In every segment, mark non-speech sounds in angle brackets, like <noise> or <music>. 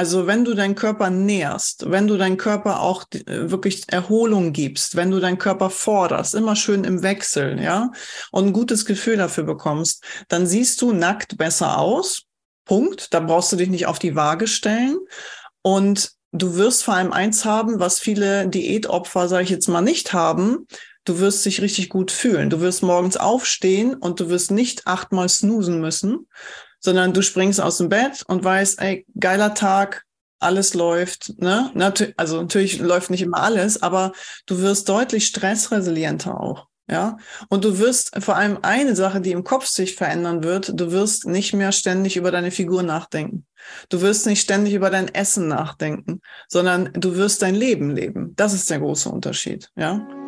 Also wenn du deinen Körper nährst, wenn du deinen Körper auch äh, wirklich Erholung gibst, wenn du deinen Körper forderst, immer schön im Wechsel, ja, und ein gutes Gefühl dafür bekommst, dann siehst du nackt besser aus. Punkt. Da brauchst du dich nicht auf die Waage stellen. Und du wirst vor allem eins haben, was viele Diätopfer, sage ich jetzt mal, nicht haben. Du wirst dich richtig gut fühlen. Du wirst morgens aufstehen und du wirst nicht achtmal snoosen müssen, sondern du springst aus dem Bett und weißt, ey, geiler Tag, alles läuft, ne? Also natürlich läuft nicht immer alles, aber du wirst deutlich stressresilienter auch. Ja, und du wirst vor allem eine Sache, die im Kopf sich verändern wird, du wirst nicht mehr ständig über deine Figur nachdenken. Du wirst nicht ständig über dein Essen nachdenken, sondern du wirst dein Leben leben. Das ist der große Unterschied, ja.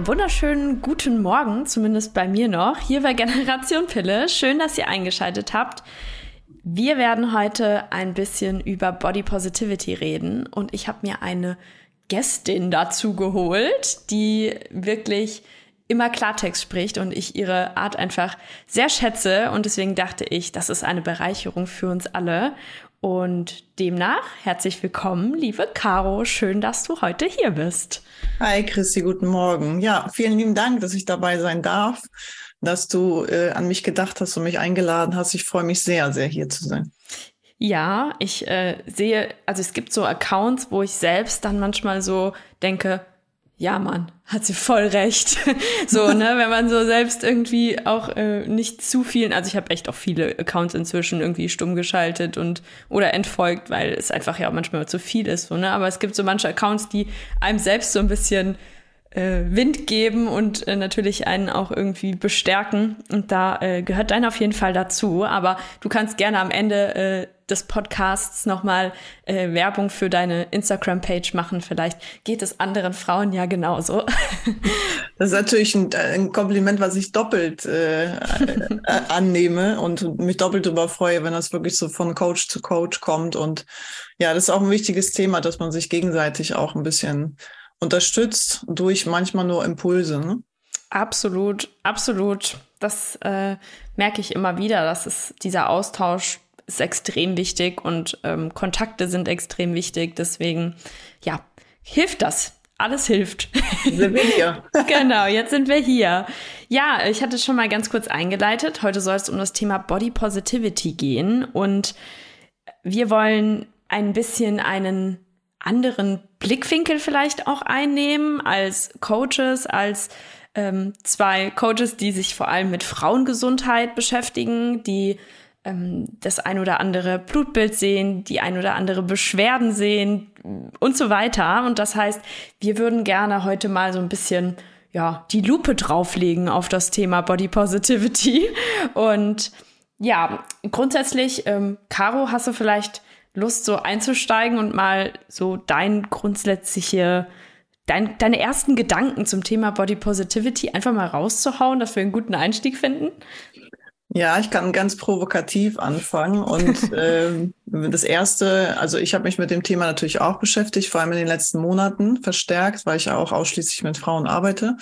Einen wunderschönen guten Morgen, zumindest bei mir noch, hier bei Generation Pille. Schön, dass ihr eingeschaltet habt. Wir werden heute ein bisschen über Body Positivity reden und ich habe mir eine Gästin dazu geholt, die wirklich immer Klartext spricht und ich ihre Art einfach sehr schätze und deswegen dachte ich, das ist eine Bereicherung für uns alle und demnach herzlich willkommen, liebe Caro. Schön, dass du heute hier bist. Hi, Christi, guten Morgen. Ja, vielen lieben Dank, dass ich dabei sein darf, dass du äh, an mich gedacht hast und mich eingeladen hast. Ich freue mich sehr, sehr hier zu sein. Ja, ich äh, sehe, also es gibt so Accounts, wo ich selbst dann manchmal so denke, ja, Mann, hat sie voll recht. <laughs> so, ne, wenn man so selbst irgendwie auch äh, nicht zu vielen, also ich habe echt auch viele Accounts inzwischen irgendwie stumm geschaltet und oder entfolgt, weil es einfach ja manchmal zu viel ist, so, ne, aber es gibt so manche Accounts, die einem selbst so ein bisschen äh, Wind geben und äh, natürlich einen auch irgendwie bestärken und da äh, gehört dein auf jeden Fall dazu, aber du kannst gerne am Ende äh, des Podcasts nochmal äh, Werbung für deine Instagram-Page machen. Vielleicht geht es anderen Frauen ja genauso. <laughs> Das ist natürlich ein, ein Kompliment, was ich doppelt äh, äh, annehme und mich doppelt darüber freue, wenn das wirklich so von Coach zu Coach kommt. Und ja, das ist auch ein wichtiges Thema, dass man sich gegenseitig auch ein bisschen unterstützt durch manchmal nur Impulse. Ne? Absolut, absolut. Das äh, merke ich immer wieder, dass es dieser Austausch ist extrem wichtig und ähm, Kontakte sind extrem wichtig. Deswegen, ja, hilft das. Alles hilft. Sind wir hier. <laughs> genau, jetzt sind wir hier. Ja, ich hatte schon mal ganz kurz eingeleitet. Heute soll es um das Thema Body Positivity gehen und wir wollen ein bisschen einen anderen Blickwinkel vielleicht auch einnehmen als Coaches, als ähm, zwei Coaches, die sich vor allem mit Frauengesundheit beschäftigen, die ähm, das ein oder andere Blutbild sehen, die ein oder andere Beschwerden sehen und so weiter. Und das heißt, wir würden gerne heute mal so ein bisschen ja, die Lupe drauflegen auf das Thema Body Positivity. Und ja, grundsätzlich, ähm, Caro, hast du vielleicht Lust, so einzusteigen und mal so dein grundsätzliche, dein, deine ersten Gedanken zum Thema Body Positivity einfach mal rauszuhauen, dass wir einen guten Einstieg finden? Ja, ich kann ganz provokativ anfangen. Und <laughs> äh, das Erste, also ich habe mich mit dem Thema natürlich auch beschäftigt, vor allem in den letzten Monaten verstärkt, weil ich auch ausschließlich mit Frauen arbeite.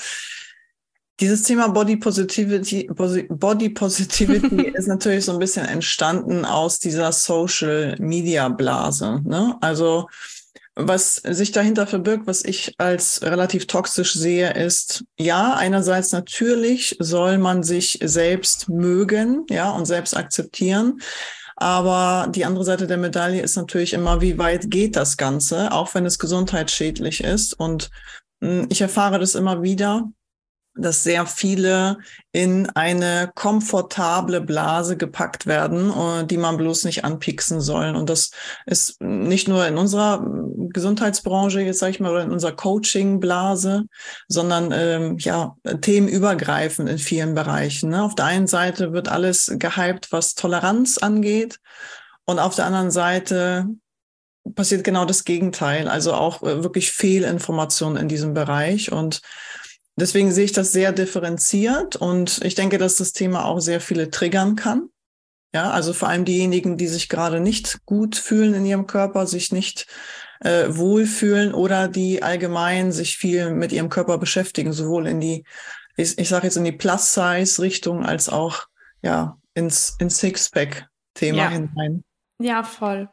Dieses Thema Body Positivity, Body Positivity <laughs> ist natürlich so ein bisschen entstanden aus dieser Social Media Blase. Ne? Also was sich dahinter verbirgt, was ich als relativ toxisch sehe, ist, ja, einerseits natürlich soll man sich selbst mögen, ja, und selbst akzeptieren. Aber die andere Seite der Medaille ist natürlich immer, wie weit geht das Ganze, auch wenn es gesundheitsschädlich ist. Und hm, ich erfahre das immer wieder, dass sehr viele in eine komfortable Blase gepackt werden, äh, die man bloß nicht anpixen soll. Und das ist nicht nur in unserer Gesundheitsbranche, jetzt sage ich mal, oder in unserer Coaching-Blase, sondern ähm, ja, themenübergreifend in vielen Bereichen. Ne? Auf der einen Seite wird alles gehypt, was Toleranz angeht. Und auf der anderen Seite passiert genau das Gegenteil, also auch äh, wirklich Fehlinformationen in diesem Bereich. Und Deswegen sehe ich das sehr differenziert und ich denke, dass das Thema auch sehr viele triggern kann. Ja, also vor allem diejenigen, die sich gerade nicht gut fühlen in ihrem Körper, sich nicht äh, wohlfühlen oder die allgemein sich viel mit ihrem Körper beschäftigen, sowohl in die, ich, ich sage jetzt in die Plus-Size-Richtung als auch ja ins, ins Sixpack-Thema ja. hinein. Ja, voll.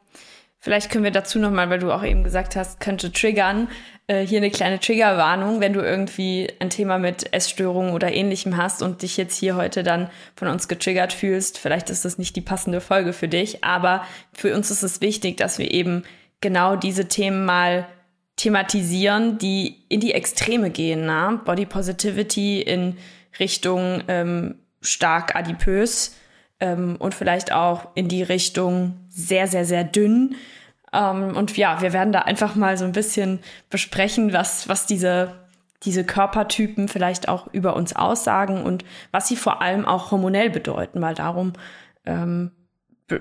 Vielleicht können wir dazu nochmal, weil du auch eben gesagt hast, könnte triggern, äh, hier eine kleine Triggerwarnung, wenn du irgendwie ein Thema mit Essstörungen oder ähnlichem hast und dich jetzt hier heute dann von uns getriggert fühlst. Vielleicht ist das nicht die passende Folge für dich, aber für uns ist es wichtig, dass wir eben genau diese Themen mal thematisieren, die in die Extreme gehen. Na? Body Positivity in Richtung ähm, stark adipös ähm, und vielleicht auch in die Richtung sehr, sehr, sehr dünn ähm, und ja, wir werden da einfach mal so ein bisschen besprechen, was, was diese, diese Körpertypen vielleicht auch über uns aussagen und was sie vor allem auch hormonell bedeuten, weil darum ähm,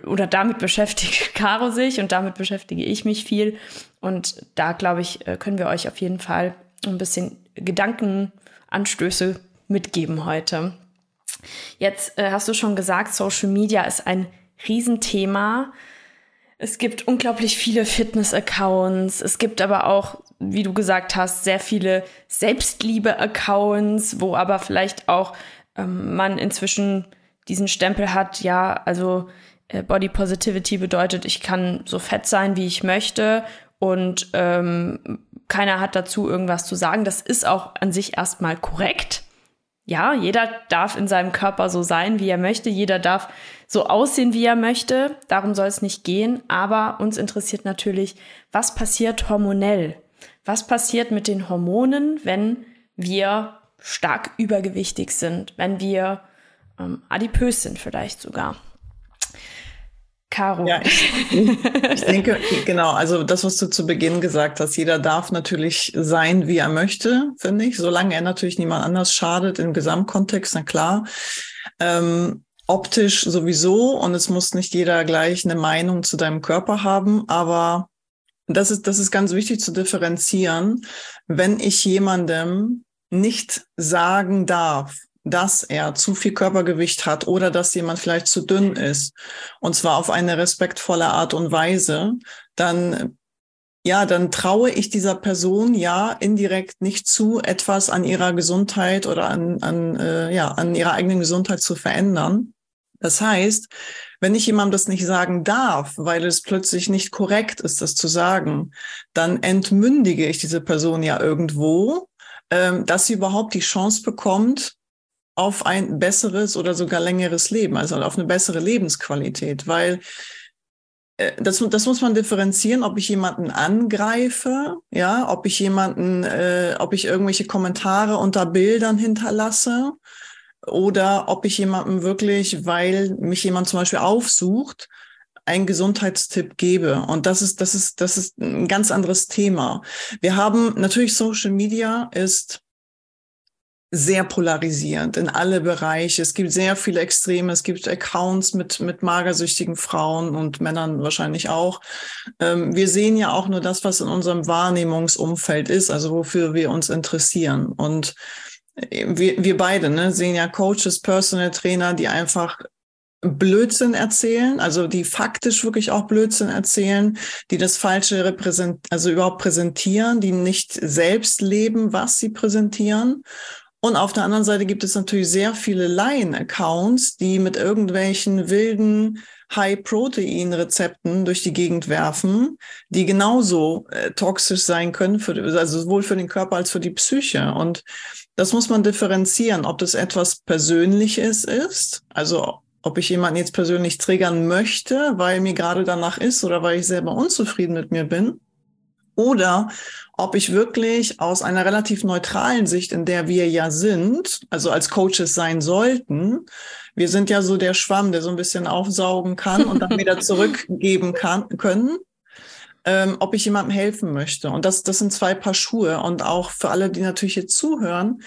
oder damit beschäftigt <laughs> Caro sich und damit beschäftige ich mich viel. Und da, glaube ich, äh, können wir euch auf jeden Fall ein bisschen Gedankenanstöße mitgeben heute. Jetzt äh, hast du schon gesagt, Social Media ist ein Riesenthema. Es gibt unglaublich viele Fitness-Accounts. Es gibt aber auch, wie du gesagt hast, sehr viele Selbstliebe-Accounts, wo aber vielleicht auch ähm, man inzwischen diesen Stempel hat, ja, also äh, Body Positivity bedeutet, ich kann so fett sein, wie ich möchte und ähm, keiner hat dazu irgendwas zu sagen. Das ist auch an sich erstmal korrekt ja, jeder darf in seinem Körper so sein, wie er möchte. Jeder darf so aussehen, wie er möchte. Darum soll es nicht gehen. Aber uns interessiert natürlich, was passiert hormonell? Was passiert mit den Hormonen, wenn wir stark übergewichtig sind, wenn wir ähm, adipös sind vielleicht sogar? Caro. Ja, ich, ich, denke, genau, also das, was du zu Beginn gesagt hast, jeder darf natürlich sein, wie er möchte, finde ich, solange er natürlich niemand anders schadet im Gesamtkontext, na klar. Ähm, optisch sowieso und es muss nicht jeder gleich eine Meinung zu deinem Körper haben, aber das ist, das ist ganz wichtig zu differenzieren. Wenn ich jemandem nicht sagen darf, dass er zu viel Körpergewicht hat oder dass jemand vielleicht zu dünn ist, und zwar auf eine respektvolle Art und Weise, dann ja, dann traue ich dieser Person ja indirekt nicht zu, etwas an ihrer Gesundheit oder an, an, äh, ja, an ihrer eigenen Gesundheit zu verändern. Das heißt, wenn ich jemandem das nicht sagen darf, weil es plötzlich nicht korrekt ist, das zu sagen, dann entmündige ich diese Person ja irgendwo, ähm, dass sie überhaupt die Chance bekommt, auf ein besseres oder sogar längeres Leben, also auf eine bessere Lebensqualität, weil äh, das, das muss man differenzieren, ob ich jemanden angreife, ja, ob ich jemanden, äh, ob ich irgendwelche Kommentare unter Bildern hinterlasse oder ob ich jemandem wirklich, weil mich jemand zum Beispiel aufsucht, einen Gesundheitstipp gebe. Und das ist, das ist, das ist ein ganz anderes Thema. Wir haben natürlich Social Media ist sehr polarisierend in alle Bereiche. Es gibt sehr viele Extreme. Es gibt Accounts mit, mit magersüchtigen Frauen und Männern wahrscheinlich auch. Ähm, wir sehen ja auch nur das, was in unserem Wahrnehmungsumfeld ist, also wofür wir uns interessieren. Und wir, wir beide ne, sehen ja Coaches, Personal Trainer, die einfach Blödsinn erzählen, also die faktisch wirklich auch Blödsinn erzählen, die das Falsche repräsent, also überhaupt präsentieren, die nicht selbst leben, was sie präsentieren und auf der anderen Seite gibt es natürlich sehr viele Laien-Accounts, die mit irgendwelchen wilden High-Protein-Rezepten durch die Gegend werfen, die genauso äh, toxisch sein können, für, also sowohl für den Körper als für die Psyche. Und das muss man differenzieren, ob das etwas Persönliches ist, also ob ich jemanden jetzt persönlich triggern möchte, weil mir gerade danach ist oder weil ich selber unzufrieden mit mir bin oder ob ich wirklich aus einer relativ neutralen Sicht, in der wir ja sind, also als Coaches sein sollten, wir sind ja so der Schwamm, der so ein bisschen aufsaugen kann und dann wieder <laughs> zurückgeben kann, können, ähm, ob ich jemandem helfen möchte. Und das, das sind zwei Paar Schuhe. Und auch für alle, die natürlich hier zuhören,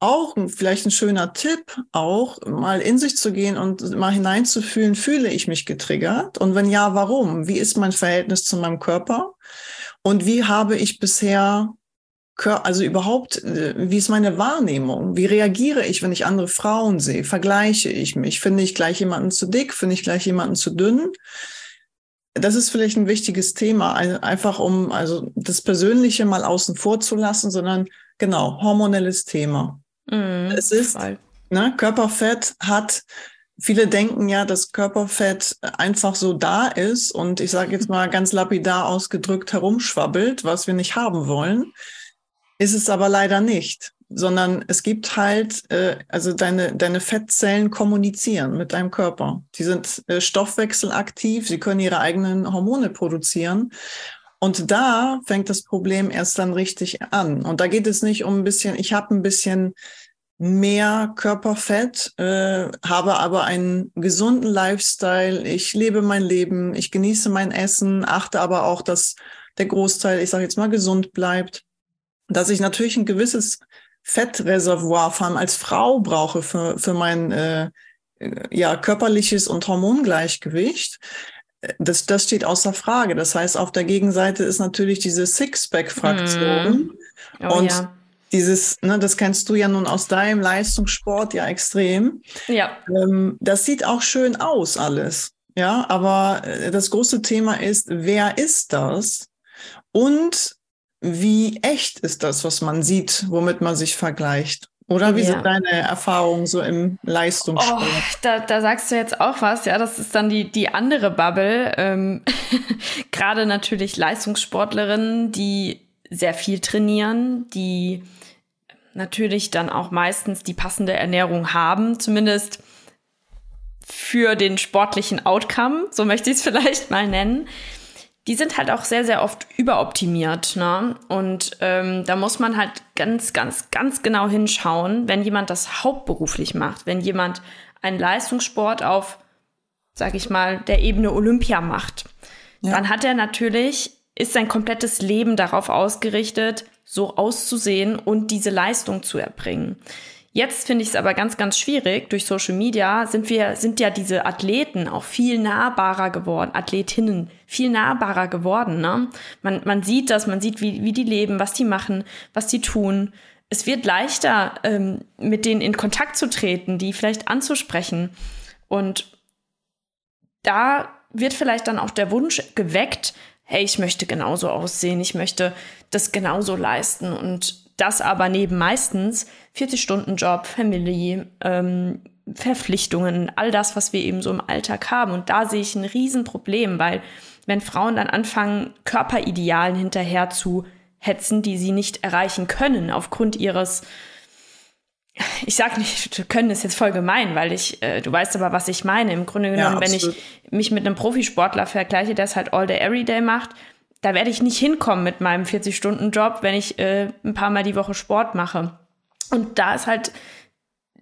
auch vielleicht ein schöner Tipp, auch mal in sich zu gehen und mal hineinzufühlen, fühle ich mich getriggert? Und wenn ja, warum? Wie ist mein Verhältnis zu meinem Körper? Und wie habe ich bisher, also überhaupt, äh, wie ist meine Wahrnehmung? Wie reagiere ich, wenn ich andere Frauen sehe? Vergleiche ich mich? Finde ich gleich jemanden zu dick? Finde ich gleich jemanden zu dünn? das ist vielleicht ein wichtiges Thema, einfach um also das Persönliche mal außen vor zu lassen, sondern genau, hormonelles Thema. Mm, es ist, ne, Körperfett hat, viele denken ja, dass Körperfett einfach so da ist und ich sage jetzt mal ganz lapidar ausgedrückt herumschwabbelt, was wir nicht haben wollen. Ist es aber leider nicht sondern es gibt halt, äh, also deine, deine Fettzellen kommunizieren mit deinem Körper. Die sind äh, stoffwechselaktiv, sie können ihre eigenen Hormone produzieren. Und da fängt das Problem erst dann richtig an. Und da geht es nicht um ein bisschen, ich habe ein bisschen mehr Körperfett, äh, habe aber einen gesunden Lifestyle, ich lebe mein Leben, ich genieße mein Essen, achte aber auch, dass der Großteil, ich sage jetzt mal, gesund bleibt, dass ich natürlich ein gewisses Fettreservoir vor allem als Frau brauche für, für mein äh, ja, körperliches und Hormongleichgewicht, das, das steht außer Frage. Das heißt, auf der Gegenseite ist natürlich diese Sixpack-Fraktion. Mm. Oh, und ja. Dieses, ne, das kennst du ja nun aus deinem Leistungssport ja extrem. Ja. Ähm, das sieht auch schön aus, alles. Ja, aber äh, das große Thema ist, wer ist das? Und wie echt ist das, was man sieht, womit man sich vergleicht? Oder wie ja. sind deine Erfahrungen so im Leistungssport? Oh, da, da sagst du jetzt auch was, ja, das ist dann die, die andere Bubble. Ähm, <laughs> Gerade natürlich Leistungssportlerinnen, die sehr viel trainieren, die natürlich dann auch meistens die passende Ernährung haben, zumindest für den sportlichen Outcome, so möchte ich es <laughs> vielleicht mal nennen die sind halt auch sehr, sehr oft überoptimiert. Ne? Und ähm, da muss man halt ganz, ganz, ganz genau hinschauen, wenn jemand das hauptberuflich macht, wenn jemand einen Leistungssport auf, sag ich mal, der Ebene Olympia macht, ja. dann hat er natürlich, ist sein komplettes Leben darauf ausgerichtet, so auszusehen und diese Leistung zu erbringen. Jetzt finde ich es aber ganz, ganz schwierig. Durch Social Media sind wir, sind ja diese Athleten auch viel nahbarer geworden, Athletinnen viel nahbarer geworden. Ne? Man, man sieht das, man sieht, wie, wie die leben, was die machen, was die tun. Es wird leichter, ähm, mit denen in Kontakt zu treten, die vielleicht anzusprechen. Und da wird vielleicht dann auch der Wunsch geweckt, hey, ich möchte genauso aussehen, ich möchte das genauso leisten. Und das aber neben meistens 40-Stunden-Job, Family, ähm, Verpflichtungen, all das, was wir eben so im Alltag haben. Und da sehe ich ein Riesenproblem, weil wenn Frauen dann anfangen, Körperidealen hinterher zu hetzen, die sie nicht erreichen können aufgrund ihres ich sag nicht, können ist jetzt voll gemein, weil ich, äh, du weißt aber, was ich meine. Im Grunde genommen, ja, wenn ich mich mit einem Profisportler vergleiche, der es halt all day, every day macht, da werde ich nicht hinkommen mit meinem 40-Stunden-Job, wenn ich äh, ein paar Mal die Woche Sport mache. Und da ist halt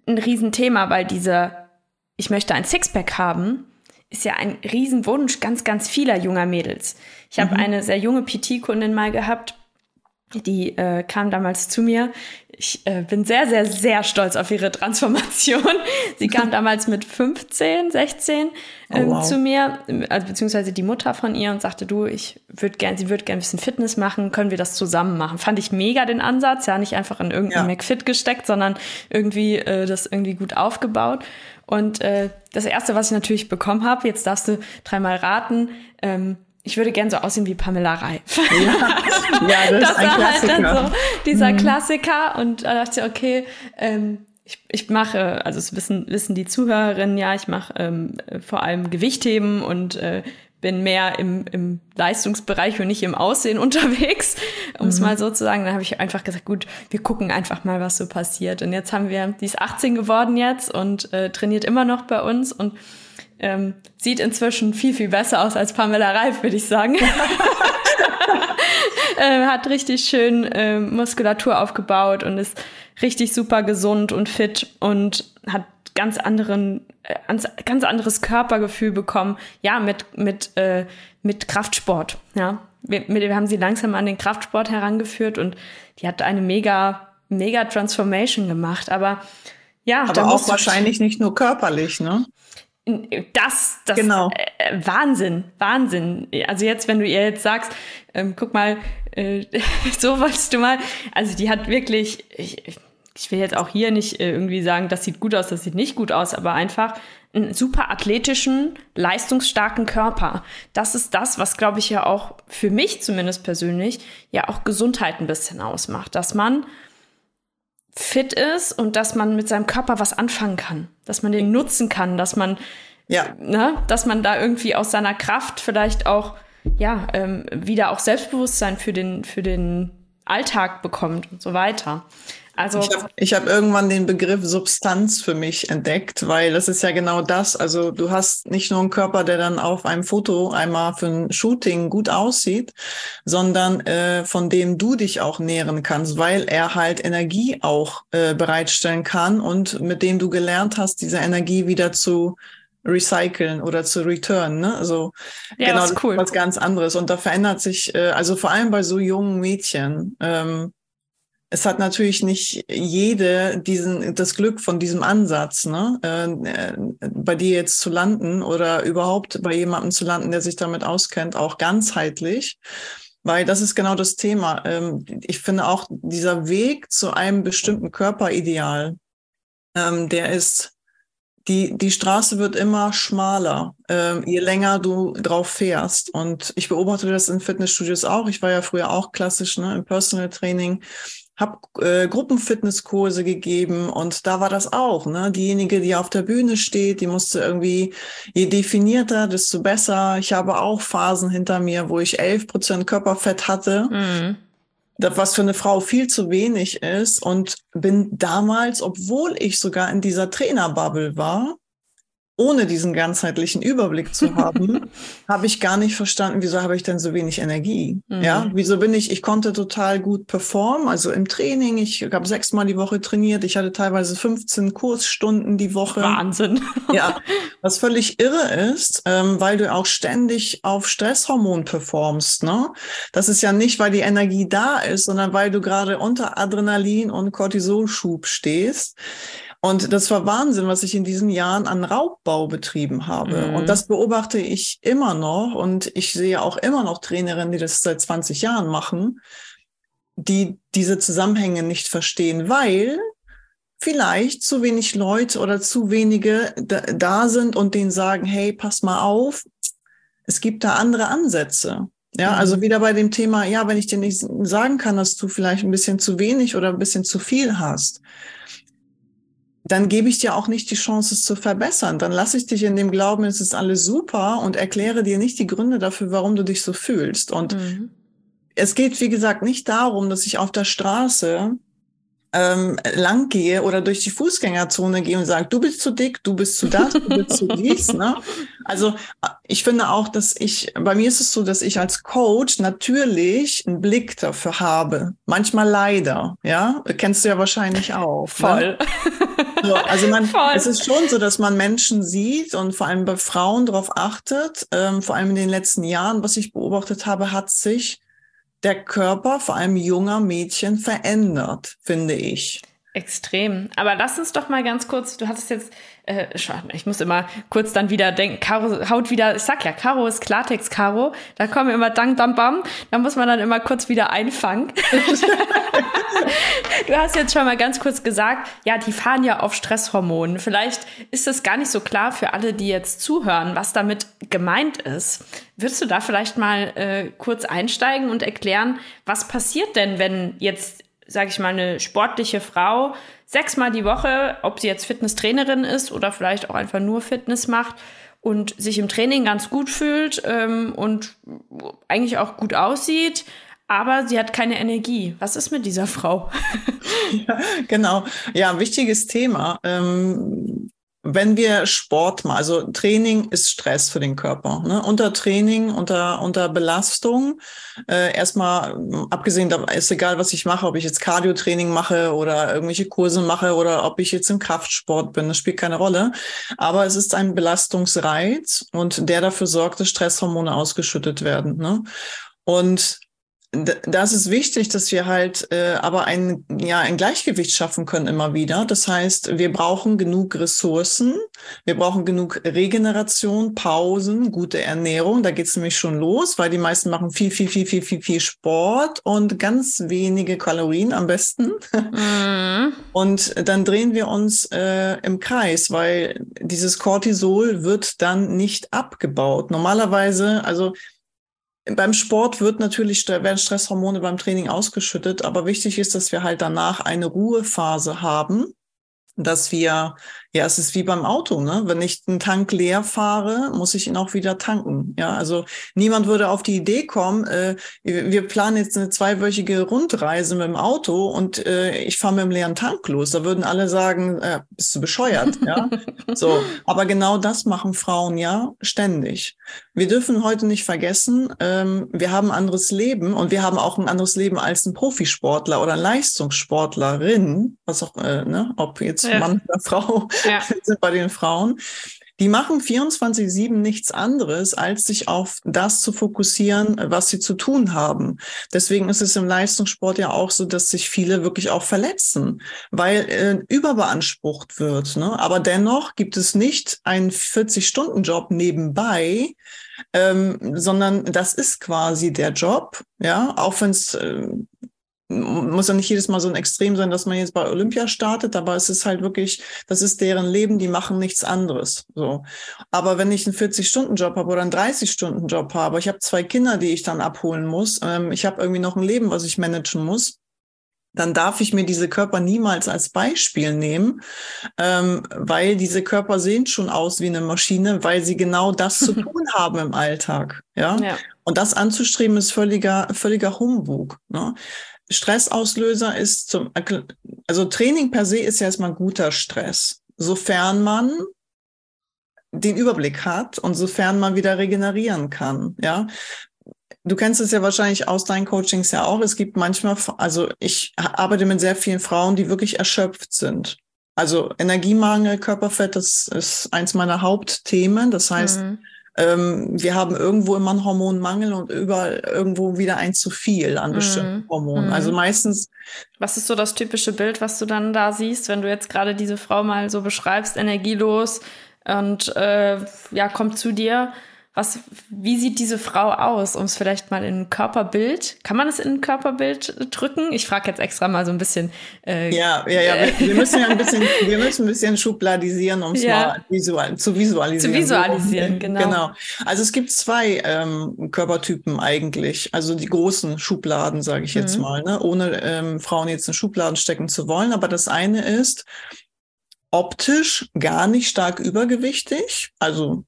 ein Riesenthema, weil dieser, ich möchte ein Sixpack haben, ist ja ein Riesenwunsch ganz, ganz vieler junger Mädels. Ich habe mhm. eine sehr junge PT-Kundin mal gehabt, die äh, kam damals zu mir. Ich äh, bin sehr, sehr, sehr stolz auf ihre Transformation. Sie kam <laughs> damals mit 15, 16 ähm, oh, wow. zu mir, also beziehungsweise die Mutter von ihr und sagte, du, ich würde gern, sie würde gern ein bisschen Fitness machen, können wir das zusammen machen? Fand ich mega den Ansatz, ja, nicht einfach in irgendein ja. McFit gesteckt, sondern irgendwie äh, das irgendwie gut aufgebaut. Und äh, das erste, was ich natürlich bekommen habe, jetzt darfst du dreimal raten, ähm, ich würde gern so aussehen wie Pamela Reif. <laughs> Ja, ja das, das ist ein war Klassiker. halt dann so dieser mhm. Klassiker und da dachte ich, okay, ähm, ich, ich mache, also es wissen, wissen die Zuhörerinnen ja, ich mache ähm, vor allem Gewichtheben und äh, bin mehr im, im Leistungsbereich und nicht im Aussehen <laughs> unterwegs, um es mhm. mal so zu sagen. Dann habe ich einfach gesagt, gut, wir gucken einfach mal, was so passiert. Und jetzt haben wir, die ist 18 geworden jetzt und äh, trainiert immer noch bei uns und ähm, sieht inzwischen viel, viel besser aus als Pamela Reif, würde ich sagen. <laughs> <laughs> äh, hat richtig schön äh, Muskulatur aufgebaut und ist richtig super gesund und fit und hat ganz anderen, äh, ganz anderes Körpergefühl bekommen. Ja, mit, mit, äh, mit Kraftsport. Ja, wir, wir haben sie langsam an den Kraftsport herangeführt und die hat eine mega, mega Transformation gemacht. Aber ja, aber auch wahrscheinlich nicht nur körperlich, ne? Das, das genau. Äh, Wahnsinn, Wahnsinn. Also jetzt, wenn du ihr jetzt sagst, ähm, guck mal, äh, <laughs> so wolltest du mal, also die hat wirklich, ich, ich will jetzt auch hier nicht äh, irgendwie sagen, das sieht gut aus, das sieht nicht gut aus, aber einfach einen super athletischen, leistungsstarken Körper. Das ist das, was, glaube ich, ja auch für mich zumindest persönlich ja auch Gesundheit ein bisschen ausmacht, dass man fit ist und dass man mit seinem Körper was anfangen kann, dass man den nutzen kann, dass man, ja. ne, dass man da irgendwie aus seiner Kraft vielleicht auch, ja, ähm, wieder auch Selbstbewusstsein für den, für den Alltag bekommt und so weiter. Also ich habe ich hab irgendwann den Begriff Substanz für mich entdeckt, weil das ist ja genau das. Also du hast nicht nur einen Körper, der dann auf einem Foto einmal für ein Shooting gut aussieht, sondern äh, von dem du dich auch nähren kannst, weil er halt Energie auch äh, bereitstellen kann und mit dem du gelernt hast, diese Energie wieder zu recyceln oder zu return. Ne? Also ja, genau, das ist cool. was ganz anderes. Und da verändert sich, äh, also vor allem bei so jungen Mädchen. Ähm, es hat natürlich nicht jede diesen das Glück von diesem Ansatz, ne, äh, bei dir jetzt zu landen oder überhaupt bei jemandem zu landen, der sich damit auskennt, auch ganzheitlich. Weil das ist genau das Thema. Ähm, ich finde auch dieser Weg zu einem bestimmten Körperideal, ähm, der ist die, die Straße wird immer schmaler, ähm, je länger du drauf fährst. Und ich beobachte das in Fitnessstudios auch. Ich war ja früher auch klassisch ne, im Personal Training habe äh, Gruppenfitnesskurse gegeben und da war das auch. Ne? Diejenige, die auf der Bühne steht, die musste irgendwie, je definierter, desto besser. Ich habe auch Phasen hinter mir, wo ich 11 Prozent Körperfett hatte. Mhm. Das, was für eine Frau viel zu wenig ist und bin damals, obwohl ich sogar in dieser Trainerbubble war, ohne diesen ganzheitlichen Überblick zu haben, <laughs> habe ich gar nicht verstanden, wieso habe ich denn so wenig Energie? Mhm. Ja, wieso bin ich, ich konnte total gut performen, also im Training, ich habe sechsmal die Woche trainiert, ich hatte teilweise 15 Kursstunden die Woche. Wahnsinn. <laughs> ja, was völlig irre ist, ähm, weil du auch ständig auf Stresshormon performst, ne? Das ist ja nicht, weil die Energie da ist, sondern weil du gerade unter Adrenalin und Cortisolschub stehst. Und das war Wahnsinn, was ich in diesen Jahren an Raubbau betrieben habe. Mhm. Und das beobachte ich immer noch. Und ich sehe auch immer noch Trainerinnen, die das seit 20 Jahren machen, die diese Zusammenhänge nicht verstehen, weil vielleicht zu wenig Leute oder zu wenige da sind und denen sagen, hey, pass mal auf, es gibt da andere Ansätze. Ja, also mhm. wieder bei dem Thema, ja, wenn ich dir nicht sagen kann, dass du vielleicht ein bisschen zu wenig oder ein bisschen zu viel hast, dann gebe ich dir auch nicht die Chance, es zu verbessern. Dann lasse ich dich in dem Glauben, es ist alles super und erkläre dir nicht die Gründe dafür, warum du dich so fühlst. Und mhm. es geht, wie gesagt, nicht darum, dass ich auf der Straße ähm, lang gehe oder durch die Fußgängerzone gehe und sage, du bist zu dick, du bist zu das, du bist zu dies. <laughs> Ne? Also ich finde auch, dass ich, bei mir ist es so, dass ich als Coach natürlich einen Blick dafür habe. Manchmal leider, ja, kennst du ja wahrscheinlich auch. Ne? Voll. Ne? <laughs> So, also man, <laughs> Voll. es ist schon so, dass man Menschen sieht und vor allem bei Frauen darauf achtet. Ähm, vor allem in den letzten Jahren, was ich beobachtet habe, hat sich der Körper vor allem junger Mädchen verändert, finde ich. Extrem. Aber lass uns doch mal ganz kurz, du hattest jetzt, äh, ich muss immer kurz dann wieder denken, Caro haut wieder, ich sag ja, Caro ist Klartext Caro, da kommen immer Dang, Bam, Bam, da muss man dann immer kurz wieder einfangen. <laughs> du hast jetzt schon mal ganz kurz gesagt, ja, die fahren ja auf Stresshormonen. Vielleicht ist das gar nicht so klar für alle, die jetzt zuhören, was damit gemeint ist. Würdest du da vielleicht mal äh, kurz einsteigen und erklären, was passiert denn, wenn jetzt sage ich mal, eine sportliche Frau sechsmal die Woche, ob sie jetzt Fitnesstrainerin ist oder vielleicht auch einfach nur Fitness macht und sich im Training ganz gut fühlt ähm, und eigentlich auch gut aussieht, aber sie hat keine Energie. Was ist mit dieser Frau? <laughs> ja, genau. Ja, wichtiges Thema. Ähm, wenn wir Sport machen, also Training ist Stress für den Körper. Ne? Unter Training, unter, unter Belastung, äh, erstmal abgesehen, da ist egal, was ich mache, ob ich jetzt Cardio-Training mache oder irgendwelche Kurse mache oder ob ich jetzt im Kraftsport bin, das spielt keine Rolle. Aber es ist ein Belastungsreiz und der dafür sorgt, dass Stresshormone ausgeschüttet werden. Ne? Und das ist wichtig, dass wir halt äh, aber ein, ja, ein Gleichgewicht schaffen können immer wieder. Das heißt, wir brauchen genug Ressourcen, wir brauchen genug Regeneration, Pausen, gute Ernährung. Da geht es nämlich schon los, weil die meisten machen viel, viel, viel, viel, viel, viel Sport und ganz wenige Kalorien am besten. Mhm. Und dann drehen wir uns äh, im Kreis, weil dieses Cortisol wird dann nicht abgebaut. Normalerweise, also beim Sport wird natürlich, werden Stresshormone beim Training ausgeschüttet, aber wichtig ist, dass wir halt danach eine Ruhephase haben, dass wir ja, es ist wie beim Auto, ne? Wenn ich einen Tank leer fahre, muss ich ihn auch wieder tanken. Ja, also niemand würde auf die Idee kommen, äh, wir planen jetzt eine zweiwöchige Rundreise mit dem Auto und äh, ich fahre mit einem leeren Tank los. Da würden alle sagen, äh, bist du bescheuert, ja? <laughs> So, aber genau das machen Frauen ja ständig. Wir dürfen heute nicht vergessen, ähm, wir haben ein anderes Leben und wir haben auch ein anderes Leben als ein Profisportler oder Leistungssportlerin, was auch, äh, ne, ob jetzt ja. Mann oder Frau ja. <laughs> bei den Frauen. Die machen 24-7 nichts anderes, als sich auf das zu fokussieren, was sie zu tun haben. Deswegen ist es im Leistungssport ja auch so, dass sich viele wirklich auch verletzen, weil äh, überbeansprucht wird. Ne? Aber dennoch gibt es nicht einen 40-Stunden-Job nebenbei, ähm, sondern das ist quasi der Job. Ja, auch wenn es äh, muss ja nicht jedes Mal so ein Extrem sein, dass man jetzt bei Olympia startet, aber es ist halt wirklich, das ist deren Leben, die machen nichts anderes. So. Aber wenn ich einen 40-Stunden-Job habe oder einen 30-Stunden-Job habe, ich habe zwei Kinder, die ich dann abholen muss, ähm, ich habe irgendwie noch ein Leben, was ich managen muss, dann darf ich mir diese Körper niemals als Beispiel nehmen, ähm, weil diese Körper sehen schon aus wie eine Maschine, weil sie genau das zu <laughs> tun haben im Alltag. Ja? ja. Und das anzustreben ist völliger, völliger Humbug. Ne? Stressauslöser ist zum, also Training per se ist ja erstmal guter Stress, sofern man den Überblick hat und sofern man wieder regenerieren kann, ja. Du kennst es ja wahrscheinlich aus deinen Coachings ja auch. Es gibt manchmal, also ich arbeite mit sehr vielen Frauen, die wirklich erschöpft sind. Also Energiemangel, Körperfett, das ist eins meiner Hauptthemen. Das heißt, mhm ähm, wir haben irgendwo immer einen Hormonmangel und überall irgendwo wieder ein zu viel an bestimmten mhm. Hormonen. Also mhm. meistens. Was ist so das typische Bild, was du dann da siehst, wenn du jetzt gerade diese Frau mal so beschreibst, energielos und äh, ja, kommt zu dir? Was, wie sieht diese Frau aus, um es vielleicht mal in ein Körperbild, kann man es in ein Körperbild drücken? Ich frage jetzt extra mal so ein bisschen. Äh, ja, ja, ja, wir, wir, müssen ja ein bisschen, wir müssen ein bisschen schubladisieren, um es ja. mal visual, zu visualisieren. Zu visualisieren, genau. Genau. Also es gibt zwei ähm, Körpertypen eigentlich, also die großen Schubladen, sage ich jetzt mhm. mal, ne? ohne ähm, Frauen jetzt in Schubladen stecken zu wollen. Aber das eine ist, optisch gar nicht stark übergewichtig, also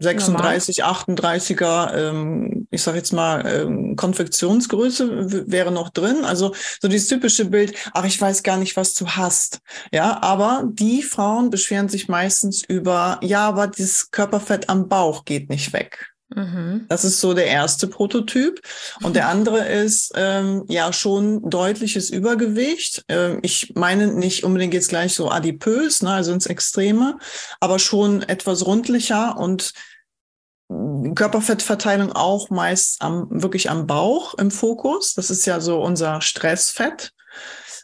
36, Normal. 38er, ähm, ich sage jetzt mal, ähm, Konfektionsgröße wäre noch drin. Also so dieses typische Bild, ach, ich weiß gar nicht, was du hast. Ja, aber die Frauen beschweren sich meistens über, ja, aber das Körperfett am Bauch geht nicht weg. Mhm. Das ist so der erste Prototyp. Und der <laughs> andere ist ähm, ja schon deutliches Übergewicht. Ähm, ich meine nicht unbedingt jetzt gleich so adipös, ne, also ins Extreme, aber schon etwas rundlicher und Körperfettverteilung auch meist am, wirklich am Bauch im Fokus. Das ist ja so unser Stressfett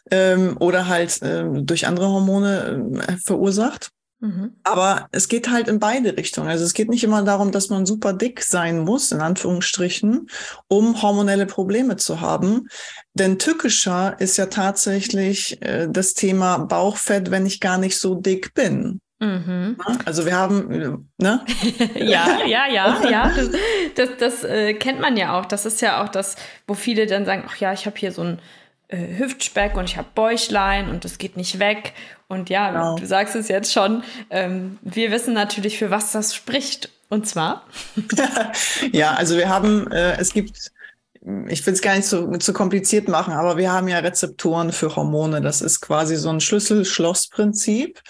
ähm, oder halt ähm, durch andere Hormone äh, verursacht. Mhm. Aber es geht halt in beide Richtungen. Also es geht nicht immer darum, dass man super dick sein muss, in Anführungsstrichen, um hormonelle Probleme zu haben. Denn tückischer ist ja tatsächlich äh, das Thema Bauchfett, wenn ich gar nicht so dick bin. Mhm. Also wir haben, ne? <laughs> ja, ja, ja, ja. Das, das, das äh, kennt man ja auch. Das ist ja auch das, wo viele dann sagen, ach ja, ich habe hier so ein äh, Hüftspeck und ich habe Bäuchlein und das geht nicht weg. Und ja, genau. du sagst es jetzt schon, ähm, wir wissen natürlich, für was das spricht. Und zwar? <laughs> ja, also wir haben, äh, es gibt ich will es gar nicht so, zu kompliziert machen, aber wir haben ja Rezeptoren für Hormone. Das ist quasi so ein Schlüssel-Schloss-Prinzip.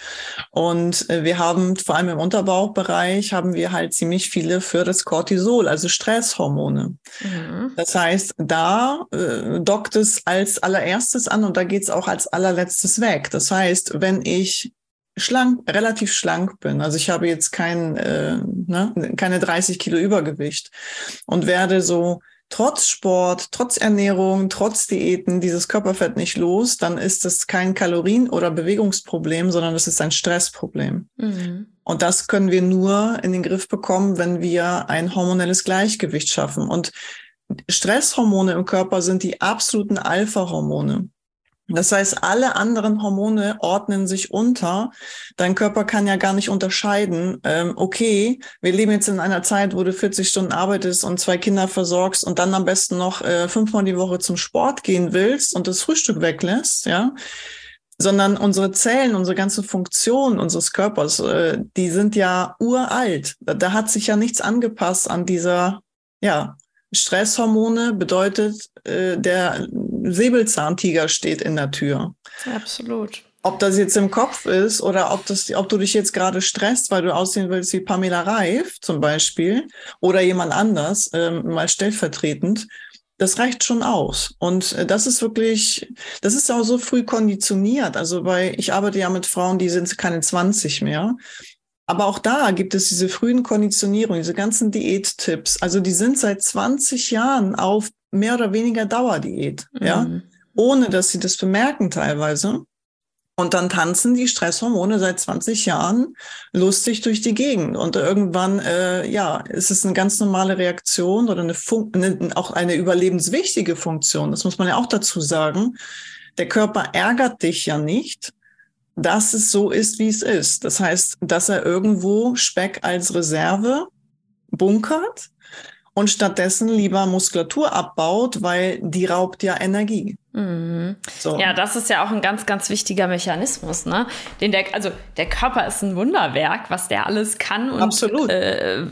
Und äh, wir haben vor allem im Unterbauchbereich haben wir halt ziemlich viele für das Cortisol, also Stresshormone. Mhm. Das heißt, da äh, dockt es als allererstes an und da geht es auch als allerletztes weg. Das heißt, wenn ich schlank, relativ schlank bin. Also ich habe jetzt kein, äh, ne, keine 30 Kilo Übergewicht und werde so trotz Sport, trotz Ernährung, trotz Diäten dieses Körperfett nicht los, dann ist das kein Kalorien- oder Bewegungsproblem, sondern das ist ein Stressproblem. Mhm. Und das können wir nur in den Griff bekommen, wenn wir ein hormonelles Gleichgewicht schaffen. Und Stresshormone im Körper sind die absoluten Alpha-Hormone. Das heißt, alle anderen Hormone ordnen sich unter. Dein Körper kann ja gar nicht unterscheiden, ähm, okay, wir leben jetzt in einer Zeit, wo du 40 Stunden arbeitest und zwei Kinder versorgst und dann am besten noch äh, fünfmal die Woche zum Sport gehen willst und das Frühstück weglässt, ja. Sondern unsere Zellen, unsere ganze Funktion unseres Körpers, äh, die sind ja uralt. Da, da hat sich ja nichts angepasst an dieser, ja, Stresshormone bedeutet, äh, der Säbelzahntiger steht in der Tür. Absolut. Ob das jetzt im Kopf ist oder ob, das, ob du dich jetzt gerade stresst, weil du aussehen willst wie Pamela Reif zum Beispiel oder jemand anders, ähm, mal stellvertretend, das reicht schon aus. Und äh, das ist wirklich, das ist auch so früh konditioniert. Also weil ich arbeite ja mit Frauen, die sind keine 20 mehr. Aber auch da gibt es diese frühen Konditionierungen, diese ganzen Diättipps. Also die sind seit 20 Jahren auf mehr oder weniger Dauerdiät, mhm. ja, ohne dass sie das bemerken teilweise. Und dann tanzen die Stresshormone seit 20 Jahren lustig durch die Gegend. Und irgendwann, äh, ja, ist es eine ganz normale Reaktion oder eine, Fun eine, auch eine überlebenswichtige Funktion. Das muss man ja auch dazu sagen. Der Körper ärgert dich ja nicht, dass es so ist, wie es ist. Das heißt, dass er irgendwo Speck als Reserve bunkert und stattdessen lieber Muskulatur abbaut, weil die raubt ja Energie. Mhm. So. Ja, das ist ja auch ein ganz, ganz wichtiger Mechanismus, ne? Den der, also der Körper ist ein Wunderwerk, was der alles kann und Absolut. Äh,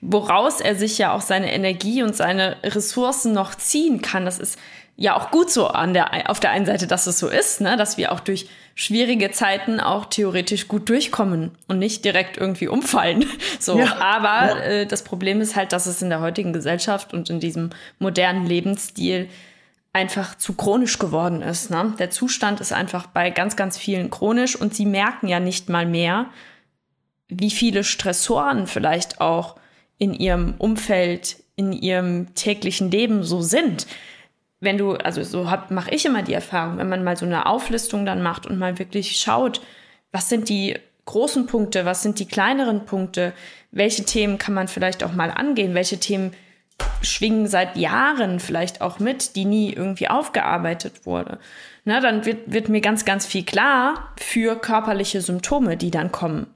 woraus er sich ja auch seine Energie und seine Ressourcen noch ziehen kann. Das ist ja auch gut so an der, auf der einen Seite, dass es so ist, ne? dass wir auch durch schwierige Zeiten auch theoretisch gut durchkommen und nicht direkt irgendwie umfallen. <laughs> So, ja, aber ja. Äh, das Problem ist halt, dass es in der heutigen Gesellschaft und in diesem modernen Lebensstil einfach zu chronisch geworden ist. Ne? Der Zustand ist einfach bei ganz, ganz vielen chronisch und sie merken ja nicht mal mehr, wie viele Stressoren vielleicht auch in ihrem Umfeld, in ihrem täglichen Leben so sind wenn du, also so mache ich immer die Erfahrung, wenn man mal so eine Auflistung dann macht und mal wirklich schaut, was sind die großen Punkte, was sind die kleineren Punkte, welche Themen kann man vielleicht auch mal angehen, welche Themen schwingen seit Jahren vielleicht auch mit, die nie irgendwie aufgearbeitet wurde. Na, dann wird, wird mir ganz, ganz viel klar für körperliche Symptome, die dann kommen.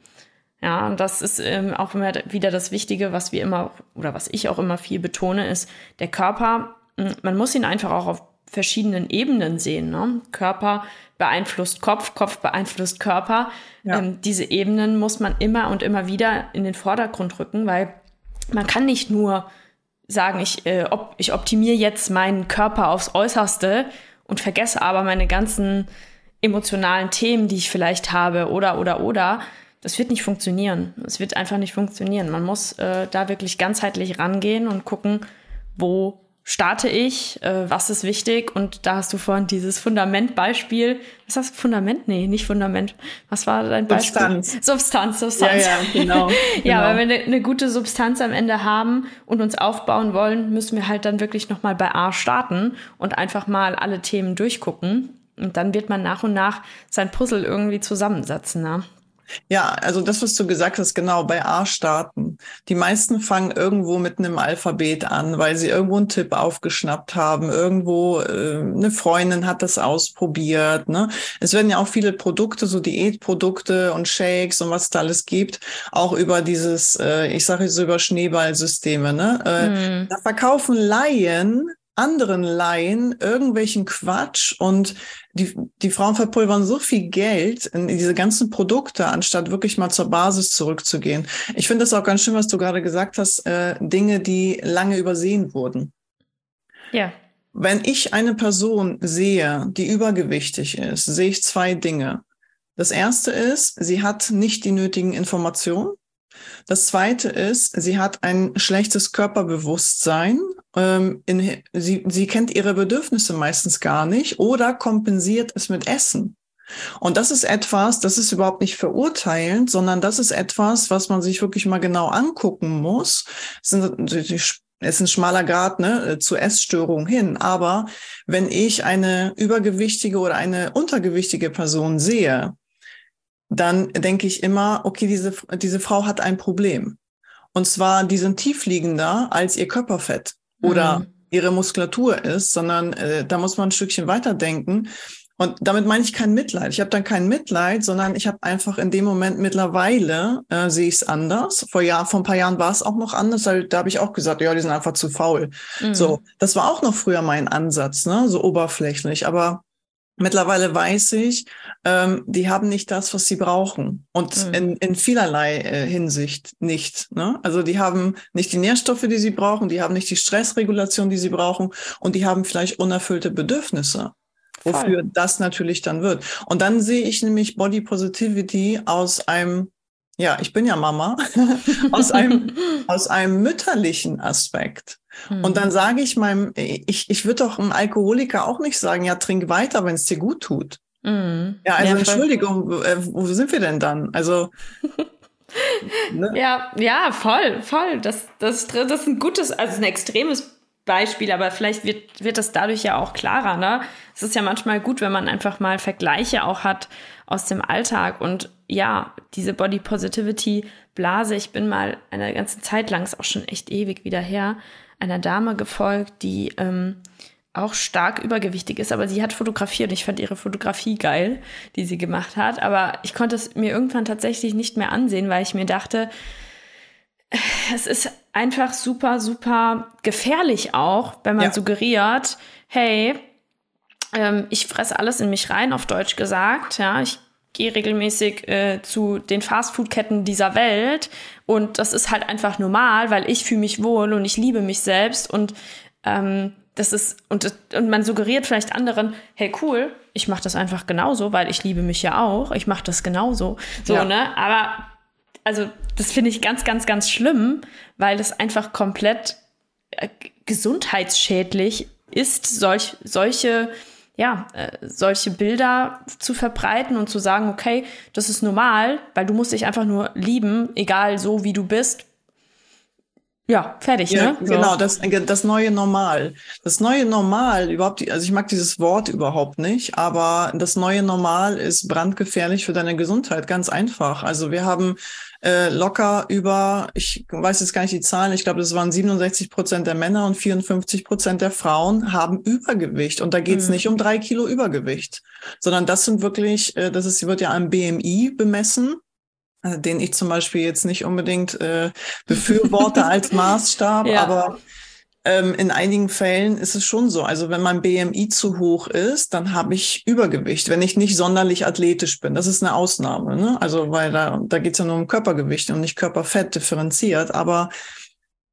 Ja, und das ist ähm, auch immer wieder das Wichtige, was wir immer oder was ich auch immer viel betone, ist, der Körper man muss ihn einfach auch auf verschiedenen Ebenen sehen. Ne? Körper beeinflusst Kopf, Kopf beeinflusst Körper. Ja. Ähm, diese Ebenen muss man immer und immer wieder in den Vordergrund rücken, weil man kann nicht nur sagen, ich, äh, ob, ich optimiere jetzt meinen Körper aufs Äußerste und vergesse aber meine ganzen emotionalen Themen, die ich vielleicht habe oder oder oder. Das wird nicht funktionieren. Es wird einfach nicht funktionieren. Man muss äh, da wirklich ganzheitlich rangehen und gucken, wo starte ich, äh, was ist wichtig und da hast du vorhin dieses Fundamentbeispiel. Was heißt Fundament? Nee, nicht Fundament. Was war dein Beispiel? Substanz. Substanz, Substanz. Ja, ja, genau. <laughs> ja, genau. weil wir eine, eine gute Substanz am Ende haben und uns aufbauen wollen, müssen wir halt dann wirklich nochmal bei A starten und einfach mal alle Themen durchgucken. Und dann wird man nach und nach sein Puzzle irgendwie zusammensetzen. Ne? Ja, also das, was du gesagt hast, genau, bei A-Staaten. Die meisten fangen irgendwo mit einem Alphabet an, weil sie irgendwo einen Tipp aufgeschnappt haben. Irgendwo äh, eine Freundin hat das ausprobiert. Ne? Es werden ja auch viele Produkte, so Diätprodukte und Shakes und was da alles gibt, auch über dieses, äh, ich sage jetzt über Schneeballsysteme. Ne? Äh, mhm. Da verkaufen Laien anderen Laien irgendwelchen Quatsch und die, die Frauen verpulvern so viel Geld in diese ganzen Produkte, anstatt wirklich mal zur Basis zurückzugehen. Ich finde das auch ganz schön, was du gerade gesagt hast, äh, Dinge, die lange übersehen wurden. Ja. Wenn ich eine Person sehe, die übergewichtig ist, sehe ich zwei Dinge. Das erste ist, sie hat nicht die nötigen Informationen. Das zweite ist, sie hat ein schlechtes Körperbewusstsein. Ähm, in, sie, sie kennt ihre Bedürfnisse meistens gar nicht oder kompensiert es mit Essen. Und das ist etwas, das ist überhaupt nicht verurteilend, sondern das ist etwas, was man sich wirklich mal genau angucken muss. Das sind die ist ein schmaler Grad ne, zu Essstörung hin. Aber wenn ich eine übergewichtige oder eine untergewichtige Person sehe, dann denke ich immer, okay, diese, diese Frau hat ein Problem. Und zwar, die sind tiefliegender als ihr Körperfett oder mhm. ihre Muskulatur ist, sondern äh, da muss man ein Stückchen weiterdenken. Und damit meine ich kein Mitleid. Ich habe dann kein Mitleid, sondern ich habe einfach in dem Moment mittlerweile äh, sehe ich es anders. Vor Jahr, vor ein paar Jahren war es auch noch anders, weil da habe ich auch gesagt, ja, die sind einfach zu faul. Mhm. So, das war auch noch früher mein Ansatz, ne, so oberflächlich. Aber Mittlerweile weiß ich, ähm, die haben nicht das, was sie brauchen. Und mhm. in, in vielerlei äh, Hinsicht nicht. Ne? Also die haben nicht die Nährstoffe, die sie brauchen, die haben nicht die Stressregulation, die sie brauchen und die haben vielleicht unerfüllte Bedürfnisse wofür Voll. das natürlich dann wird. Und dann sehe ich nämlich Body Positivity aus einem, ja, ich bin ja Mama, <laughs> aus einem, <laughs> aus einem mütterlichen Aspekt. Hm. Und dann sage ich meinem, ich, ich würde doch einem Alkoholiker auch nicht sagen, ja, trink weiter, wenn es dir gut tut. Mhm. Ja, also ja, Entschuldigung, äh, wo sind wir denn dann? Also <laughs> ne? ja, ja, voll, voll. Das, das, das ist ein gutes, also ein extremes Beispiel, aber vielleicht wird, wird das dadurch ja auch klarer. Ne? Es ist ja manchmal gut, wenn man einfach mal Vergleiche auch hat aus dem Alltag. Und ja, diese Body Positivity Blase, ich bin mal eine ganze Zeit lang, ist auch schon echt ewig wieder her, einer Dame gefolgt, die ähm, auch stark übergewichtig ist, aber sie hat fotografiert. Ich fand ihre Fotografie geil, die sie gemacht hat. Aber ich konnte es mir irgendwann tatsächlich nicht mehr ansehen, weil ich mir dachte, es ist einfach super, super gefährlich auch, wenn man ja. suggeriert, hey, ähm, ich fresse alles in mich rein, auf Deutsch gesagt, ja, ich gehe regelmäßig äh, zu den Fastfood-Ketten dieser Welt. Und das ist halt einfach normal, weil ich fühle mich wohl und ich liebe mich selbst. Und ähm, das ist und, und man suggeriert vielleicht anderen, hey cool, ich mache das einfach genauso, weil ich liebe mich ja auch, ich mache das genauso, so ja. ne, aber also das finde ich ganz, ganz, ganz schlimm, weil das einfach komplett äh, gesundheitsschädlich ist, solch, solche, ja, äh, solche Bilder zu verbreiten und zu sagen, okay, das ist normal, weil du musst dich einfach nur lieben, egal so wie du bist, ja, fertig, ja, ne? Genau, das, das neue Normal. Das neue Normal, überhaupt, also ich mag dieses Wort überhaupt nicht, aber das neue Normal ist brandgefährlich für deine Gesundheit, ganz einfach. Also wir haben äh, locker über, ich weiß jetzt gar nicht die Zahlen, ich glaube, das waren 67 Prozent der Männer und 54 Prozent der Frauen haben Übergewicht. Und da geht es mhm. nicht um drei Kilo Übergewicht, sondern das sind wirklich, äh, das ist, wird ja am BMI bemessen. Äh, den ich zum Beispiel jetzt nicht unbedingt äh, befürworte als <laughs> Maßstab, ja. aber ähm, in einigen Fällen ist es schon so. Also wenn mein BMI zu hoch ist, dann habe ich Übergewicht, wenn ich nicht sonderlich athletisch bin. Das ist eine Ausnahme. Ne? Also weil da, da geht es ja nur um Körpergewicht und nicht Körperfett differenziert. Aber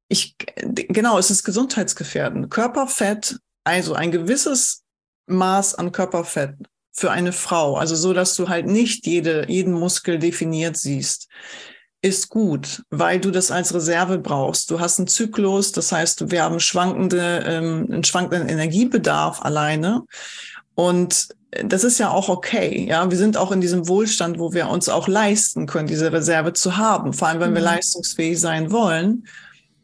ich, genau, es ist gesundheitsgefährdend. Körperfett, also ein gewisses Maß an Körperfett für eine Frau, also so, dass du halt nicht jede, jeden Muskel definiert siehst, ist gut, weil du das als Reserve brauchst. Du hast einen Zyklus, das heißt, wir haben schwankende, ähm, einen schwankenden Energiebedarf alleine. Und das ist ja auch okay. Ja, wir sind auch in diesem Wohlstand, wo wir uns auch leisten können, diese Reserve zu haben. Vor allem, wenn wir mhm. leistungsfähig sein wollen.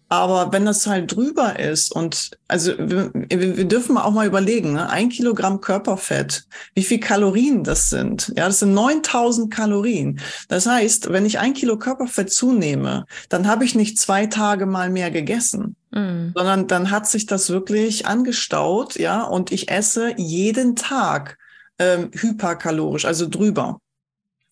Aber wenn das halt drüber ist und also wir, wir dürfen auch mal überlegen, ne? ein Kilogramm Körperfett, wie viel Kalorien das sind. Ja, das sind 9000 Kalorien. Das heißt, wenn ich ein Kilo Körperfett zunehme, dann habe ich nicht zwei Tage mal mehr gegessen, mhm. sondern dann hat sich das wirklich angestaut, ja, und ich esse jeden Tag ähm, hyperkalorisch, also drüber.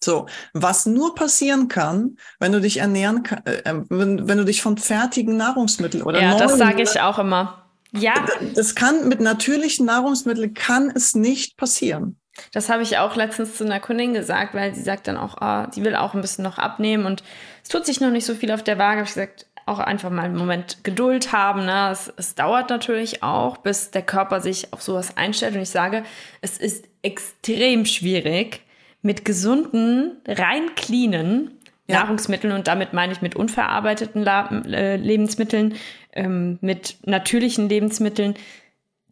So, was nur passieren kann, wenn du dich ernähren kann, äh, äh, wenn, wenn du dich von fertigen Nahrungsmitteln oder Ja, das sage ich auch immer. Ja. Das kann mit natürlichen Nahrungsmitteln kann es nicht passieren. Das habe ich auch letztens zu einer Kundin gesagt, weil sie sagt dann auch, oh, die will auch ein bisschen noch abnehmen und es tut sich noch nicht so viel auf der Waage. Habe ich gesagt, auch einfach mal einen Moment Geduld haben. Ne? Es, es dauert natürlich auch, bis der Körper sich auf sowas einstellt. Und ich sage, es ist extrem schwierig, mit gesunden, rein cleanen ja. Nahrungsmitteln und damit meine ich mit unverarbeiteten äh, Lebensmitteln, ähm, mit natürlichen Lebensmitteln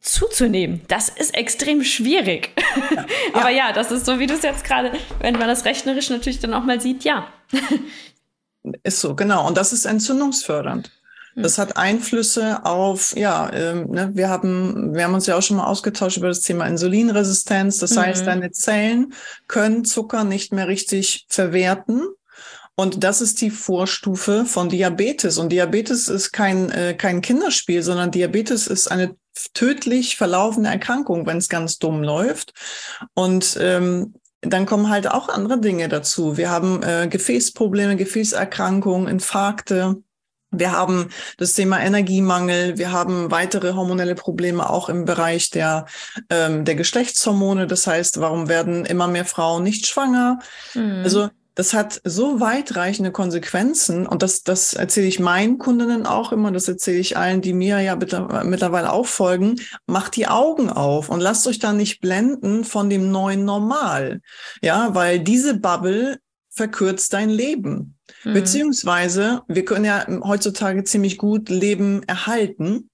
zuzunehmen. Das ist extrem schwierig. Ja. <laughs> Aber ja, das ist so, wie du es jetzt gerade, wenn man das rechnerisch natürlich dann auch mal sieht, ja. <laughs> ist so, genau. Und das ist entzündungsfördernd. Hm. Das hat Einflüsse auf, ja, ähm, ne, wir haben, wir haben uns ja auch schon mal ausgetauscht über das Thema Insulinresistenz. Das mhm. heißt, deine Zellen können Zucker nicht mehr richtig verwerten. Und das ist die Vorstufe von Diabetes. Und Diabetes ist kein, äh, kein Kinderspiel, sondern Diabetes ist eine tödlich verlaufende Erkrankung, wenn es ganz dumm läuft. Und ähm, dann kommen halt auch andere Dinge dazu. Wir haben äh, Gefäßprobleme, Gefäßerkrankungen, Infarkte. Wir haben das Thema Energiemangel. Wir haben weitere hormonelle Probleme auch im Bereich der, ähm, der Geschlechtshormone. Das heißt, warum werden immer mehr Frauen nicht schwanger? Mhm. Also das hat so weitreichende Konsequenzen und das, das erzähle ich meinen Kundinnen auch immer, das erzähle ich allen, die mir ja mittlerweile auch folgen, macht die Augen auf und lasst euch da nicht blenden von dem neuen Normal. Ja, weil diese Bubble verkürzt dein Leben. Mhm. Beziehungsweise, wir können ja heutzutage ziemlich gut Leben erhalten,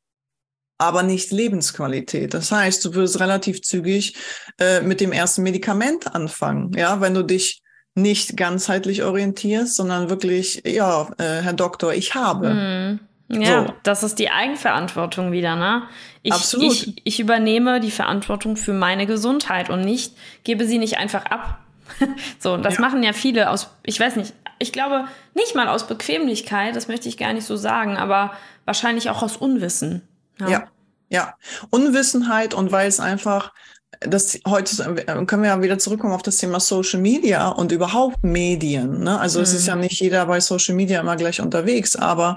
aber nicht Lebensqualität. Das heißt, du wirst relativ zügig äh, mit dem ersten Medikament anfangen. Ja, wenn du dich nicht ganzheitlich orientierst, sondern wirklich, ja, äh, Herr Doktor, ich habe. Hm. Ja, so. das ist die Eigenverantwortung wieder, ne? Ich, Absolut. Ich, ich übernehme die Verantwortung für meine Gesundheit und nicht, gebe sie nicht einfach ab. <laughs> so, das ja. machen ja viele aus, ich weiß nicht, ich glaube nicht mal aus Bequemlichkeit, das möchte ich gar nicht so sagen, aber wahrscheinlich auch aus Unwissen. Ja, ja. ja. Unwissenheit und weil es einfach das heute können wir ja wieder zurückkommen auf das Thema Social Media und überhaupt Medien. Ne? Also mhm. es ist ja mhm. nicht jeder bei Social Media immer gleich unterwegs, aber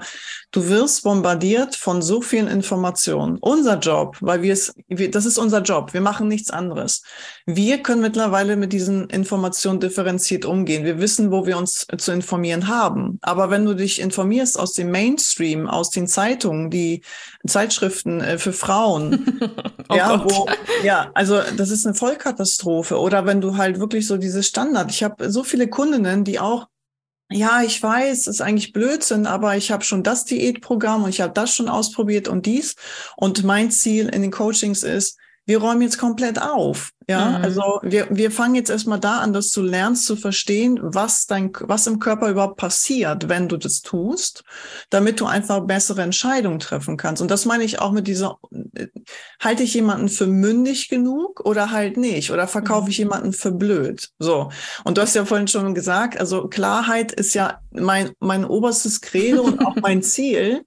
du wirst bombardiert von so vielen Informationen. Unser Job, weil wir es, wir, das ist unser Job. Wir machen nichts anderes. Wir können mittlerweile mit diesen Informationen differenziert umgehen. Wir wissen, wo wir uns zu informieren haben. Aber wenn du dich informierst aus dem Mainstream, aus den Zeitungen, die Zeitschriften äh, für Frauen, <laughs> oh ja, wo, ja, also das ist eine Vollkatastrophe. Oder wenn du halt wirklich so dieses Standard. Ich habe so viele Kundinnen, die auch ja, ich weiß, ist eigentlich Blödsinn, aber ich habe schon das Diätprogramm und ich habe das schon ausprobiert und dies. Und mein Ziel in den Coachings ist, wir räumen jetzt komplett auf. Ja, mhm. also wir, wir fangen jetzt erstmal da an, dass du lernst zu verstehen, was dein, was im Körper überhaupt passiert, wenn du das tust, damit du einfach bessere Entscheidungen treffen kannst. Und das meine ich auch mit dieser, halte ich jemanden für mündig genug oder halt nicht? Oder verkaufe ich mhm. jemanden für blöd? So. Und du hast ja vorhin schon gesagt, also Klarheit ist ja mein, mein oberstes Credo und auch mein <laughs> Ziel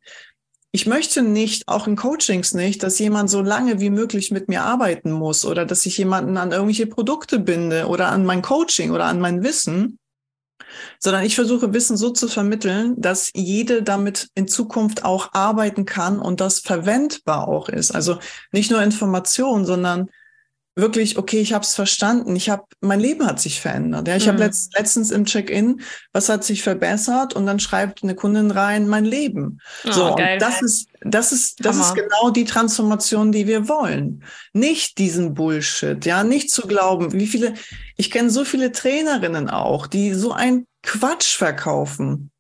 ich möchte nicht, auch in Coachings nicht, dass jemand so lange wie möglich mit mir arbeiten muss oder dass ich jemanden an irgendwelche Produkte binde oder an mein Coaching oder an mein Wissen, sondern ich versuche Wissen so zu vermitteln, dass jede damit in Zukunft auch arbeiten kann und das verwendbar auch ist. Also nicht nur Information, sondern wirklich, okay, ich habe es verstanden. Ich habe, mein Leben hat sich verändert. Ja, ich mhm. habe letzt, letztens im Check-in, was hat sich verbessert? Und dann schreibt eine Kundin rein, mein Leben. Oh, so, geil. und das ist, das ist, das Hammer. ist genau die Transformation, die wir wollen. Nicht diesen Bullshit, ja, nicht zu glauben, wie viele, ich kenne so viele Trainerinnen auch, die so ein Quatsch verkaufen.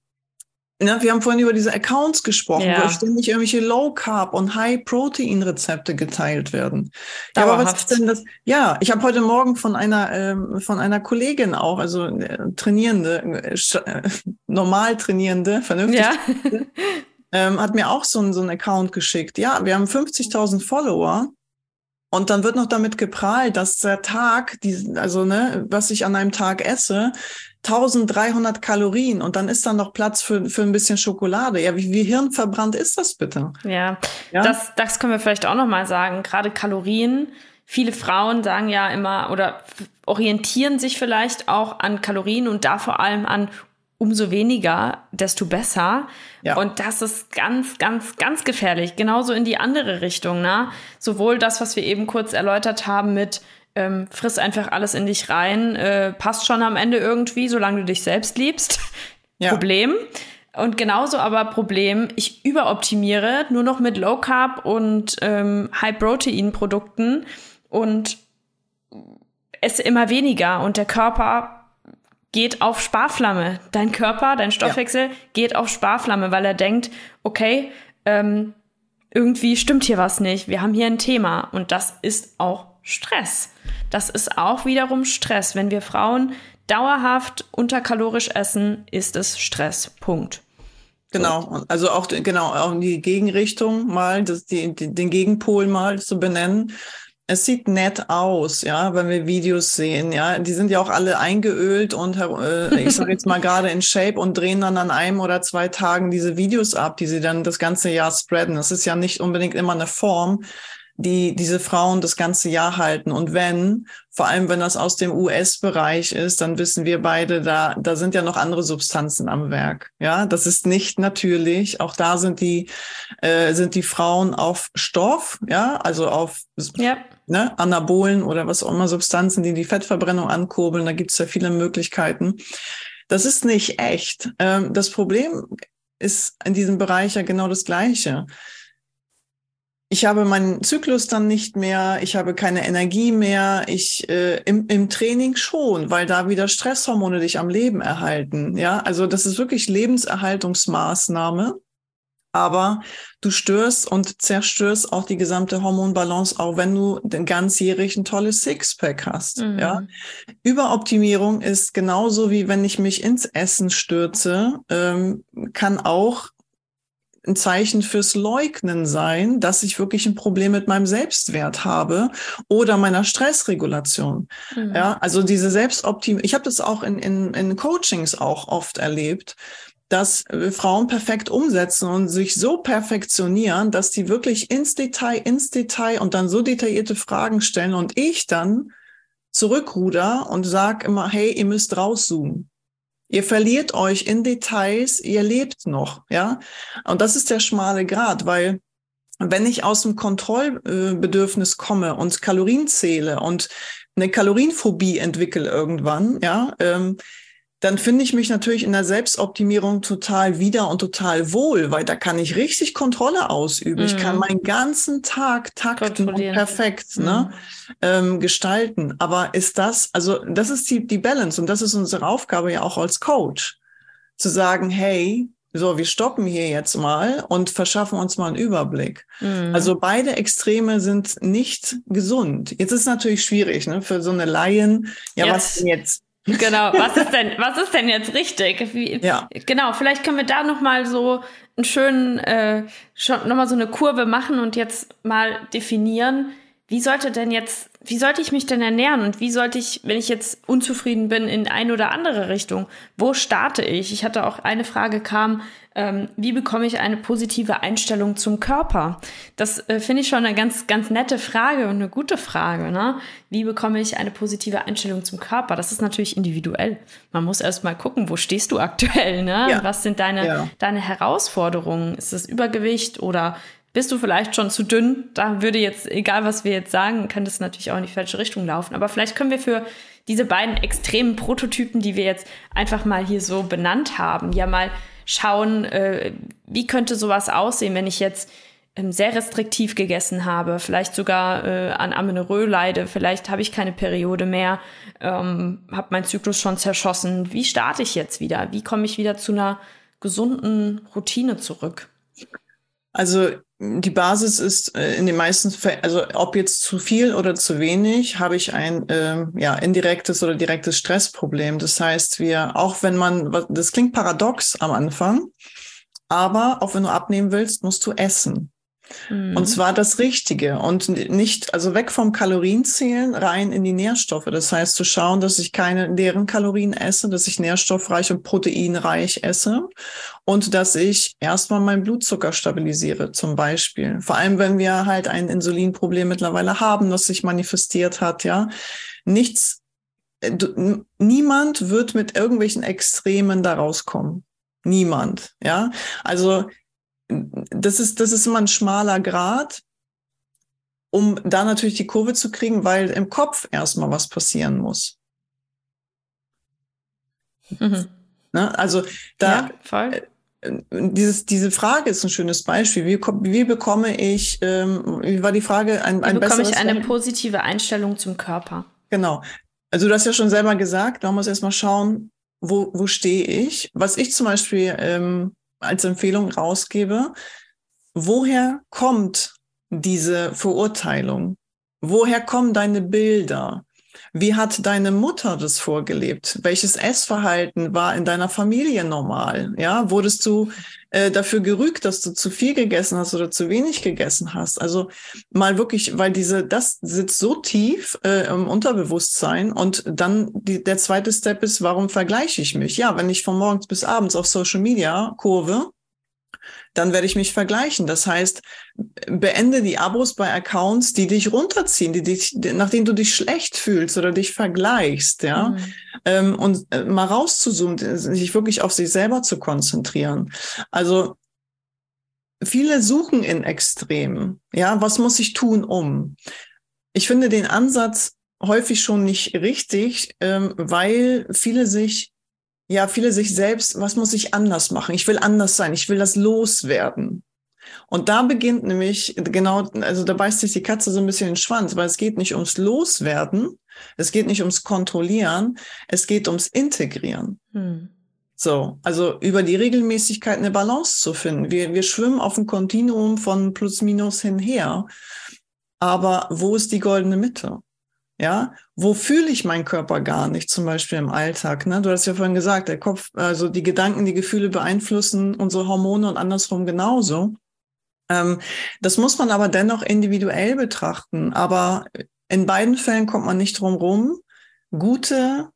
Ja, wir haben vorhin über diese Accounts gesprochen, ja. wo ständig irgendwelche Low Carb und High Protein Rezepte geteilt werden. Ja, aber was ist denn das? Ja, ich habe heute Morgen von einer ähm, von einer Kollegin auch, also äh, Trainierende, äh, äh normal Trainierende, vernünftig, ja. ähm, hat mir auch so, ein, so ein Account geschickt. Ja, wir haben 50.000 Follower. Und dann wird noch damit geprahlt, dass der Tag, die, also ne, was ich an einem Tag esse, 1300 Kalorien und dann ist da noch Platz für, für ein bisschen Schokolade. Ja, wie, wie hirnverbrannt ist das bitte? Ja, ja? Das, das können wir vielleicht auch noch mal sagen. Gerade Kalorien. Viele Frauen sagen ja immer oder orientieren sich vielleicht auch an Kalorien und da vor allem an umso weniger, desto besser. Ja. Und das ist ganz, ganz, ganz gefährlich. Genauso in die andere Richtung. Ne? Sowohl das, was wir eben kurz erläutert haben mit ähm, friss einfach alles in dich rein, äh, passt schon am Ende irgendwie, solange du dich selbst liebst. <laughs> Ja. Problem. Und genauso aber Problem, ich überoptimiere nur noch mit Low Carb und ähm, High Protein Produkten und esse immer weniger und der Körper geht auf Sparflamme. Dein Körper, dein Stoffwechsel ja. geht auf Sparflamme, weil er denkt, okay, ähm, irgendwie stimmt hier was nicht. Wir haben hier ein Thema und das ist auch Stress. Das ist auch wiederum Stress. Wenn wir Frauen dauerhaft unterkalorisch essen, ist es Stress. Punkt. Genau, also auch genau auch die Gegenrichtung mal, das, die, den Gegenpol mal zu benennen. Es sieht nett aus, ja, wenn wir Videos sehen, ja. Die sind ja auch alle eingeölt und äh, ich sage jetzt mal gerade in Shape und drehen dann an einem oder zwei Tagen diese Videos ab, die sie dann das ganze Jahr spreaden. Das ist ja nicht unbedingt immer eine Form, die diese Frauen das ganze Jahr halten. Und wenn, vor allem wenn das aus dem US-Bereich ist, dann wissen wir beide, da, da sind ja noch andere Substanzen am Werk. Ja, das ist nicht natürlich. Auch da sind die, äh, sind die Frauen auf Stoff, ja, also auf ja. Ne, Anabolen oder was auch immer Substanzen, die die Fettverbrennung ankurbeln. Da gibt es ja viele Möglichkeiten. Das ist nicht echt. Ähm, das Problem ist in diesem Bereich ja genau das Gleiche ich habe meinen Zyklus dann nicht mehr, ich habe keine Energie mehr, ich äh, im, im Training schon, weil da wieder Stresshormone dich am Leben erhalten. Ja, also das ist wirklich Lebenserhaltungsmaßnahme. Aber du störst und zerstörst auch die gesamte Hormonbalance, auch wenn du den ganzjährig ein tolles Sixpack hast. Mhm. Ja, Überoptimierung ist genauso wie wenn ich mich ins Essen stürze, ähm, kann auch ein Zeichen fürs Leugnen sein, dass ich wirklich ein Problem mit meinem Selbstwert habe oder meiner Stressregulation. Mhm. Ja, also diese Selbstoptimierung. Ich habe das auch in, in, in Coachings auch oft erlebt, dass äh, Frauen perfekt umsetzen und sich so perfektionieren, dass die wirklich ins Detail, ins Detail und dann so detaillierte Fragen stellen und ich dann zurückruder und sag immer, hey, ihr müsst rauszoomen. Ihr verliert euch in Details, ihr lebt noch, ja. Und das ist der schmale Grad, weil wenn ich aus dem Kontrollbedürfnis komme und Kalorien zähle und eine Kalorienphobie entwickle irgendwann, ja, ähm, dann finde ich mich natürlich in der Selbstoptimierung total wieder und total wohl, weil da kann ich richtig Kontrolle ausüben. Mhm. Ich kann mhm. meinen ganzen Tag takten und perfekt mhm. ne, ähm, gestalten. Aber ist das, also das ist die, die Balance und das ist unsere Aufgabe ja auch als Coach, zu sagen, hey, so, wir stoppen hier jetzt mal und verschaffen uns mal einen Überblick. Mhm. Also beide Extreme sind nicht gesund. Jetzt ist es natürlich schwierig, ne, für so eine Laien. Ja, yes. was denn jetzt? Genau, was ist denn, was ist denn jetzt richtig? Wie, ja. Genau, vielleicht können wir da noch mal so einen schönen, äh, schon noch mal so eine Kurve machen und jetzt mal definieren, wie sollte denn jetzt, wie sollte ich mich denn ernähren und wie sollte ich, wenn ich jetzt unzufrieden bin, in eine oder andere Richtung, wo starte ich? Ich hatte auch eine Frage kam, ähm, wie bekomme ich eine positive Einstellung zum Körper? Das äh, finde ich schon eine ganz, ganz nette Frage und eine gute Frage. Ne? Wie bekomme ich eine positive Einstellung zum Körper? Das ist natürlich individuell. Man muss erst mal gucken, wo stehst du aktuell? Ne? Ja. Was sind deine, ja. deine Herausforderungen? Ist es Übergewicht oder bist du vielleicht schon zu dünn? Da würde jetzt, egal was wir jetzt sagen, kann das natürlich auch in die falsche Richtung laufen. Aber vielleicht können wir für diese beiden extremen Prototypen, die wir jetzt einfach mal hier so benannt haben, ja mal schauen, äh, wie könnte sowas aussehen, wenn ich jetzt ähm, sehr restriktiv gegessen habe, vielleicht sogar äh, an Amenorrhoe leide, vielleicht habe ich keine Periode mehr, ähm, habe meinen Zyklus schon zerschossen. Wie starte ich jetzt wieder? Wie komme ich wieder zu einer gesunden Routine zurück? Also die Basis ist äh, in den meisten Fällen, also ob jetzt zu viel oder zu wenig, habe ich ein äh, ja indirektes oder direktes Stressproblem. Das heißt, wir auch wenn man, das klingt paradox am Anfang, aber auch wenn du abnehmen willst, musst du essen. Mhm. Und zwar das Richtige und nicht, also weg vom Kalorienzählen rein in die Nährstoffe. Das heißt, zu schauen, dass ich keine leeren Kalorien esse, dass ich nährstoffreich und proteinreich esse und dass ich erstmal meinen Blutzucker stabilisiere, zum Beispiel. Vor allem, wenn wir halt ein Insulinproblem mittlerweile haben, das sich manifestiert hat, ja. Nichts, äh, niemand wird mit irgendwelchen Extremen da rauskommen. Niemand, ja. Also das ist, das ist immer ein schmaler Grad, um da natürlich die Kurve zu kriegen, weil im Kopf erstmal was passieren muss. Mhm. Ne? Also da, ja, äh, dieses, diese Frage ist ein schönes Beispiel. Wie, wie bekomme ich, ähm, wie war die Frage, ein, ein wie bekomme ich eine positive Einstellung zum Körper? Genau. Also du hast ja schon selber gesagt, man muss erstmal schauen, wo, wo stehe ich. Was ich zum Beispiel ähm, als Empfehlung rausgebe, woher kommt diese Verurteilung? Woher kommen deine Bilder? Wie hat deine Mutter das vorgelebt? Welches Essverhalten war in deiner Familie normal? Ja, wurdest du äh, dafür gerügt, dass du zu viel gegessen hast oder zu wenig gegessen hast? Also mal wirklich, weil diese, das sitzt so tief äh, im Unterbewusstsein und dann die, der zweite Step ist, warum vergleiche ich mich? Ja, wenn ich von morgens bis abends auf Social Media kurve, dann werde ich mich vergleichen. Das heißt, beende die Abos bei Accounts, die dich runterziehen, die dich, nach denen du dich schlecht fühlst oder dich vergleichst, ja. Mhm. Ähm, und äh, mal rauszuzoomen, sich wirklich auf sich selber zu konzentrieren. Also, viele suchen in Extremen. Ja, was muss ich tun, um? Ich finde den Ansatz häufig schon nicht richtig, ähm, weil viele sich ja, viele sich selbst, was muss ich anders machen? Ich will anders sein, ich will das loswerden. Und da beginnt nämlich genau, also da beißt sich die Katze so ein bisschen in den Schwanz, weil es geht nicht ums Loswerden, es geht nicht ums Kontrollieren, es geht ums Integrieren. Hm. So, also über die Regelmäßigkeit eine Balance zu finden. Wir, wir schwimmen auf einem Kontinuum von plus minus hinher. Aber wo ist die goldene Mitte? Ja, wo fühle ich meinen Körper gar nicht, zum Beispiel im Alltag? Ne? Du hast ja vorhin gesagt, der Kopf, also die Gedanken, die Gefühle beeinflussen unsere Hormone und andersrum genauso. Ähm, das muss man aber dennoch individuell betrachten. Aber in beiden Fällen kommt man nicht drum rum, gute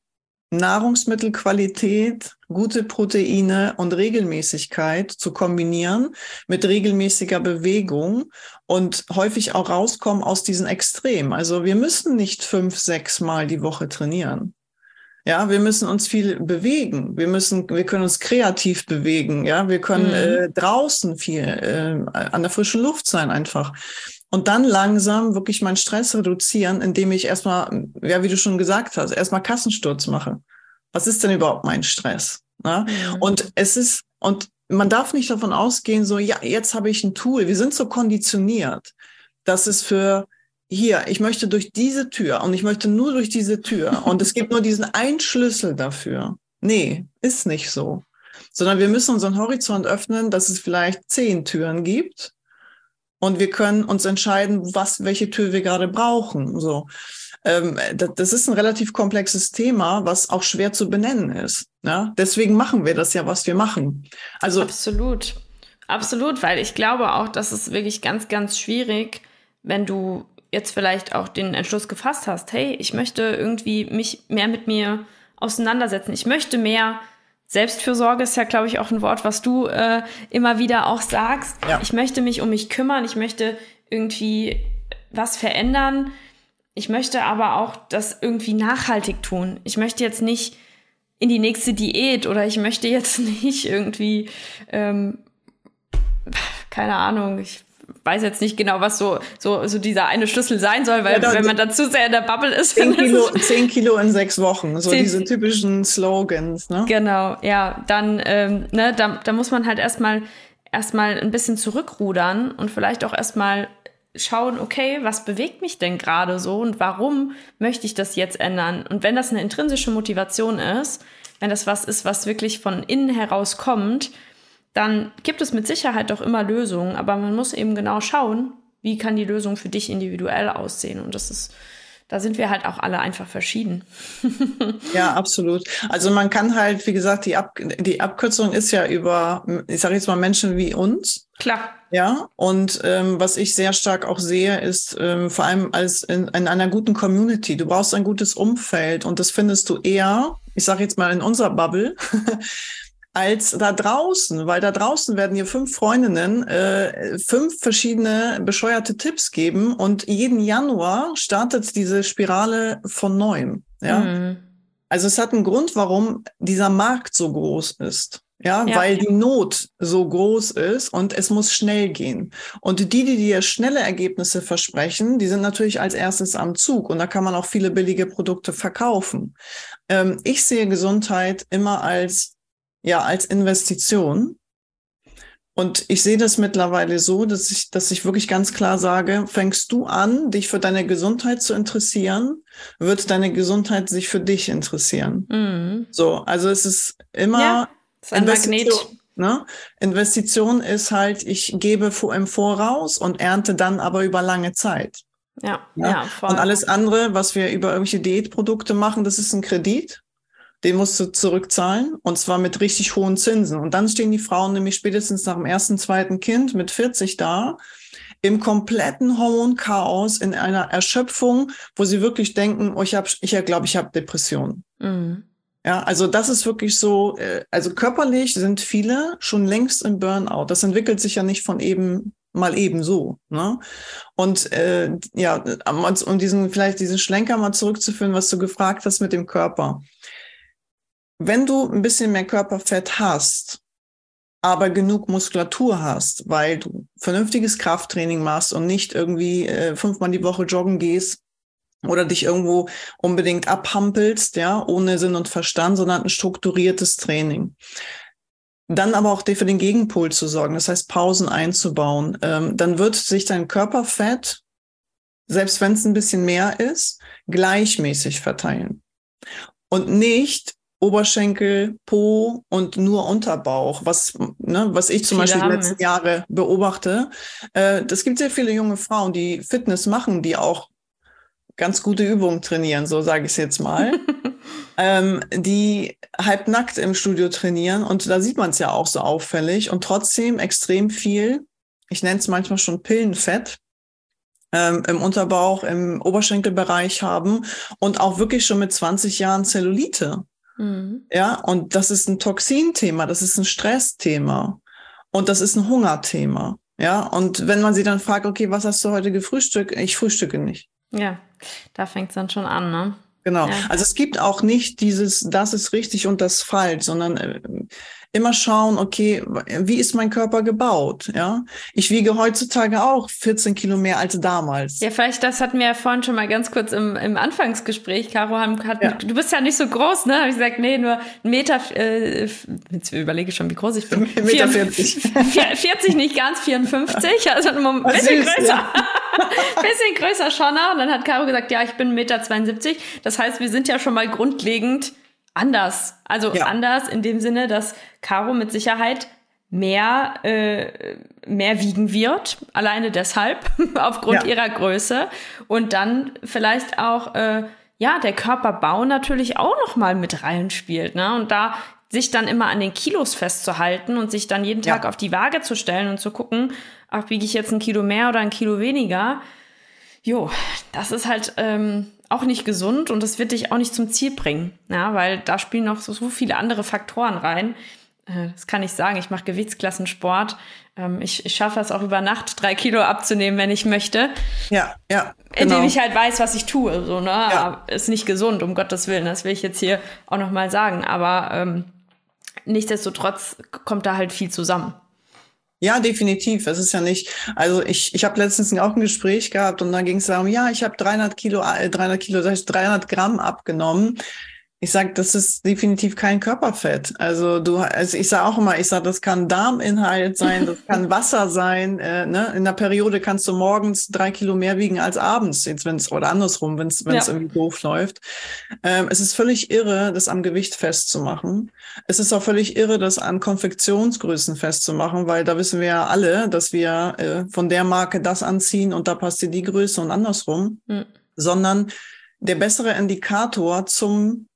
Nahrungsmittelqualität, gute Proteine und Regelmäßigkeit zu kombinieren mit regelmäßiger Bewegung und häufig auch rauskommen aus diesen Extremen. Also wir müssen nicht fünf, sechs Mal die Woche trainieren. Ja, wir müssen uns viel bewegen. Wir müssen, wir können uns kreativ bewegen. Ja, wir können mhm. äh, draußen viel äh, an der frischen Luft sein einfach. Und dann langsam wirklich meinen Stress reduzieren, indem ich erstmal, ja, wie du schon gesagt hast, erstmal Kassensturz mache. Was ist denn überhaupt mein Stress? Ja? Mhm. Und es ist, und man darf nicht davon ausgehen, so, ja, jetzt habe ich ein Tool. Wir sind so konditioniert, dass es für hier, ich möchte durch diese Tür und ich möchte nur durch diese Tür <laughs> und es gibt nur diesen einen Schlüssel dafür. Nee, ist nicht so. Sondern wir müssen unseren Horizont öffnen, dass es vielleicht zehn Türen gibt und wir können uns entscheiden, was, welche Tür wir gerade brauchen. So. Ähm, das ist ein relativ komplexes Thema, was auch schwer zu benennen ist. Ja? Deswegen machen wir das ja, was wir machen. Also absolut, absolut, weil ich glaube auch, dass es wirklich ganz, ganz schwierig, wenn du jetzt vielleicht auch den Entschluss gefasst hast, hey, ich möchte irgendwie mich mehr mit mir auseinandersetzen. Ich möchte mehr Selbstfürsorge ist ja, glaube ich, auch ein Wort, was du äh, immer wieder auch sagst. Ja. Ich möchte mich um mich kümmern, ich möchte irgendwie was verändern. Ich möchte aber auch das irgendwie nachhaltig tun. Ich möchte jetzt nicht in die nächste Diät oder ich möchte jetzt <laughs> nicht irgendwie, ähm, keine Ahnung, ich weiß jetzt nicht genau, was so, so, so dieser eine Schlüssel sein soll, weil ja, wenn man da zu sehr in der Bubble ist. Zehn Kilo, <laughs> zehn Kilo in sechs Wochen, so diese typischen Slogans, ne? Genau, ja, dann, ähm, ne, da, da muss man halt erstmal erstmal ein bisschen zurückrudern und vielleicht auch erstmal schauen, okay, was bewegt mich denn gerade so und warum möchte ich das jetzt ändern? Und wenn das eine intrinsische Motivation ist, wenn das was ist, was wirklich von innen heraus kommt, dann gibt es mit Sicherheit doch immer Lösungen, aber man muss eben genau schauen, wie kann die Lösung für dich individuell aussehen. Und das ist, da sind wir halt auch alle einfach verschieden. <laughs> ja, absolut. Also man kann halt, wie gesagt, die, Ab die Abkürzung ist ja über, ich sage jetzt mal Menschen wie uns. Klar. Ja, und ähm, was ich sehr stark auch sehe, ist ähm, vor allem als in, in einer guten Community. Du brauchst ein gutes Umfeld und das findest du eher, ich sage jetzt mal in unserer Bubble, <laughs> als da draußen, weil da draußen werden hier fünf Freundinnen äh, fünf verschiedene bescheuerte Tipps geben und jeden Januar startet diese Spirale von neuem. Ja, mhm. also es hat einen Grund, warum dieser Markt so groß ist. Ja, ja, weil die Not so groß ist und es muss schnell gehen. Und die, die dir schnelle Ergebnisse versprechen, die sind natürlich als erstes am Zug und da kann man auch viele billige Produkte verkaufen. Ähm, ich sehe Gesundheit immer als ja, als Investition. Und ich sehe das mittlerweile so, dass ich, dass ich wirklich ganz klar sage, fängst du an, dich für deine Gesundheit zu interessieren, wird deine Gesundheit sich für dich interessieren. Mhm. So, also es ist immer ja, ist ein Investition. Ne? Investition ist halt, ich gebe im Voraus und ernte dann aber über lange Zeit. Ja, ja, ja voll. Und alles andere, was wir über irgendwelche Diätprodukte machen, das ist ein Kredit. Den musst du zurückzahlen und zwar mit richtig hohen Zinsen. Und dann stehen die Frauen nämlich spätestens nach dem ersten, zweiten Kind mit 40 da, im kompletten Hormonchaos, in einer Erschöpfung, wo sie wirklich denken, oh, ich habe, ich glaube, ich habe Depressionen. Mhm. Ja, also das ist wirklich so, äh, also körperlich sind viele schon längst im Burnout. Das entwickelt sich ja nicht von eben mal eben so. Ne? Und äh, ja, um diesen, vielleicht diesen Schlenker mal zurückzuführen, was du gefragt hast mit dem Körper. Wenn du ein bisschen mehr Körperfett hast, aber genug Muskulatur hast, weil du vernünftiges Krafttraining machst und nicht irgendwie äh, fünfmal die Woche joggen gehst, oder dich irgendwo unbedingt abhampelst, ja, ohne Sinn und Verstand, sondern ein strukturiertes Training. Dann aber auch für den Gegenpol zu sorgen, das heißt Pausen einzubauen. Ähm, dann wird sich dein Körperfett, selbst wenn es ein bisschen mehr ist, gleichmäßig verteilen. Und nicht Oberschenkel, Po und nur Unterbauch, was, ne, was ich zum viele Beispiel die letzten Jahre beobachte. Äh, es gibt sehr viele junge Frauen, die Fitness machen, die auch ganz gute Übungen trainieren, so sage ich es jetzt mal, <laughs> ähm, die halbnackt im Studio trainieren und da sieht man es ja auch so auffällig und trotzdem extrem viel, ich nenne es manchmal schon Pillenfett, ähm, im Unterbauch, im Oberschenkelbereich haben und auch wirklich schon mit 20 Jahren Zellulite. Mhm. Ja, und das ist ein Toxinthema, das ist ein Stressthema und das ist ein Hungerthema. Ja, und wenn man sie dann fragt, okay, was hast du heute gefrühstückt? Ich frühstücke nicht. Ja, da fängt es dann schon an, ne? Genau. Ja. Also es gibt auch nicht dieses, das ist richtig und das falsch, sondern äh, immer schauen, okay, wie ist mein Körper gebaut? Ja, ich wiege heutzutage auch 14 Kilo mehr als damals. Ja, vielleicht, das hatten wir ja vorhin schon mal ganz kurz im, im Anfangsgespräch. Caro, hat, ja. du bist ja nicht so groß, ne? Habe ich gesagt, nee, nur ein Meter, äh, jetzt überlege ich schon, wie groß ich bin. <laughs> Meter 40. 40 <laughs> nicht ganz, 54, also ein bisschen süß, größer. Ja. <laughs> bisschen größer schon. Ne? Und dann hat Caro gesagt, ja, ich bin 1,72 Meter. Das heißt, wir sind ja schon mal grundlegend anders. Also ja. anders in dem Sinne, dass Caro mit Sicherheit mehr, äh, mehr wiegen wird, alleine deshalb, <laughs> aufgrund ja. ihrer Größe. Und dann vielleicht auch, äh, ja, der Körperbau natürlich auch noch mal mit reinspielt. Ne? Und da sich dann immer an den Kilos festzuhalten und sich dann jeden Tag ja. auf die Waage zu stellen und zu gucken, ach, wiege ich jetzt ein Kilo mehr oder ein Kilo weniger. Jo, das ist halt ähm, auch nicht gesund und das wird dich auch nicht zum Ziel bringen, ja, weil da spielen noch so, so viele andere Faktoren rein. Äh, das kann ich sagen. Ich mache Gewichtsklassensport. Ähm, ich, ich schaffe es auch über Nacht, drei Kilo abzunehmen, wenn ich möchte. Ja, ja. Genau. Indem ich halt weiß, was ich tue. So, ne? Ja. Ist nicht gesund, um Gottes Willen. Das will ich jetzt hier auch nochmal sagen. Aber ähm, nichtsdestotrotz kommt da halt viel zusammen. Ja, definitiv. Es ist ja nicht, also ich, ich habe letztens auch ein Gespräch gehabt und dann ging es darum, ja, ich habe 300 Kilo, 300 äh, Kilo, das heißt 300 Gramm abgenommen. Ich sage, das ist definitiv kein Körperfett. Also du, also ich sage auch immer, ich sage, das kann Darminhalt sein, das kann <laughs> Wasser sein. Äh, ne? In der Periode kannst du morgens drei Kilo mehr wiegen als abends, jetzt wenn es oder andersrum, wenn es wenn es ja. irgendwie doof läuft. Ähm, es ist völlig irre, das am Gewicht festzumachen. Es ist auch völlig irre, das an Konfektionsgrößen festzumachen, weil da wissen wir ja alle, dass wir äh, von der Marke das anziehen und da passt dir die Größe und andersrum, mhm. sondern der bessere Indikator zum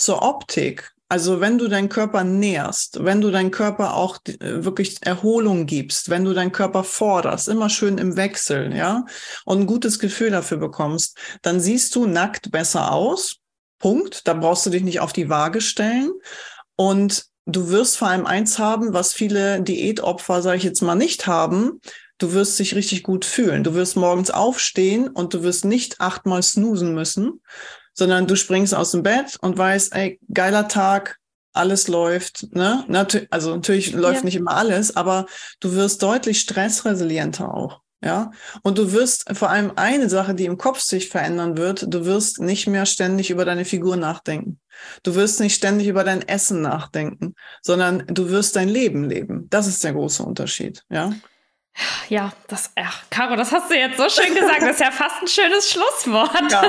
zur Optik. Also wenn du deinen Körper nährst, wenn du deinen Körper auch äh, wirklich Erholung gibst, wenn du deinen Körper forderst, immer schön im Wechsel, ja, und ein gutes Gefühl dafür bekommst, dann siehst du nackt besser aus. Punkt. Da brauchst du dich nicht auf die Waage stellen. Und du wirst vor allem eins haben, was viele Diätopfer, sage ich jetzt mal, nicht haben. Du wirst dich richtig gut fühlen. Du wirst morgens aufstehen und du wirst nicht achtmal snoosen müssen, sondern du springst aus dem Bett und weißt, ey, geiler Tag, alles läuft, ne? Also natürlich läuft ja. nicht immer alles, aber du wirst deutlich stressresilienter auch. Ja, und du wirst vor allem eine Sache, die im Kopf sich verändern wird, du wirst nicht mehr ständig über deine Figur nachdenken. Du wirst nicht ständig über dein Essen nachdenken, sondern du wirst dein Leben leben. Das ist der große Unterschied, ja. Ja, das, ach, Caro, das hast du jetzt so schön gesagt. Das ist ja fast ein schönes Schlusswort. Ja,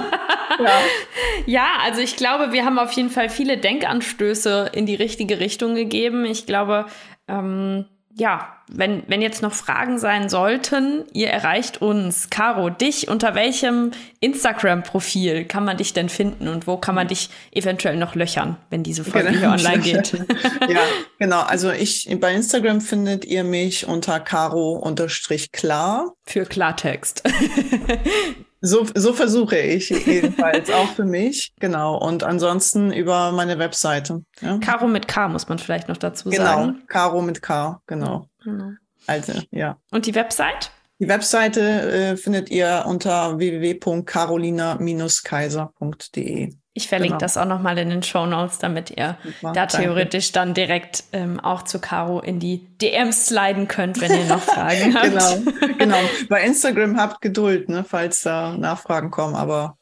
ja. <laughs> ja, also ich glaube, wir haben auf jeden Fall viele Denkanstöße in die richtige Richtung gegeben. Ich glaube, ähm, ja, wenn, wenn jetzt noch Fragen sein sollten, ihr erreicht uns. Caro, dich, unter welchem Instagram-Profil kann man dich denn finden und wo kann man dich eventuell noch löchern, wenn diese Folge genau. hier online geht? <laughs> ja, genau. Also ich, bei Instagram findet ihr mich unter caro-klar. Für Klartext. <laughs> So, so versuche ich jedenfalls, auch für mich. Genau. Und ansonsten über meine Webseite. Ja. Caro mit K muss man vielleicht noch dazu genau, sagen. Genau, Caro mit K, genau. genau. Also, ja. Und die Website? Die Webseite äh, findet ihr unter www.carolina-kaiser.de. Ich verlinke genau. das auch nochmal in den Show Notes, damit ihr Super, da theoretisch danke. dann direkt ähm, auch zu Caro in die DMs sliden könnt, wenn ihr noch <laughs> Fragen habt. genau, genau. Bei Instagram habt Geduld, ne, falls da Nachfragen kommen, aber.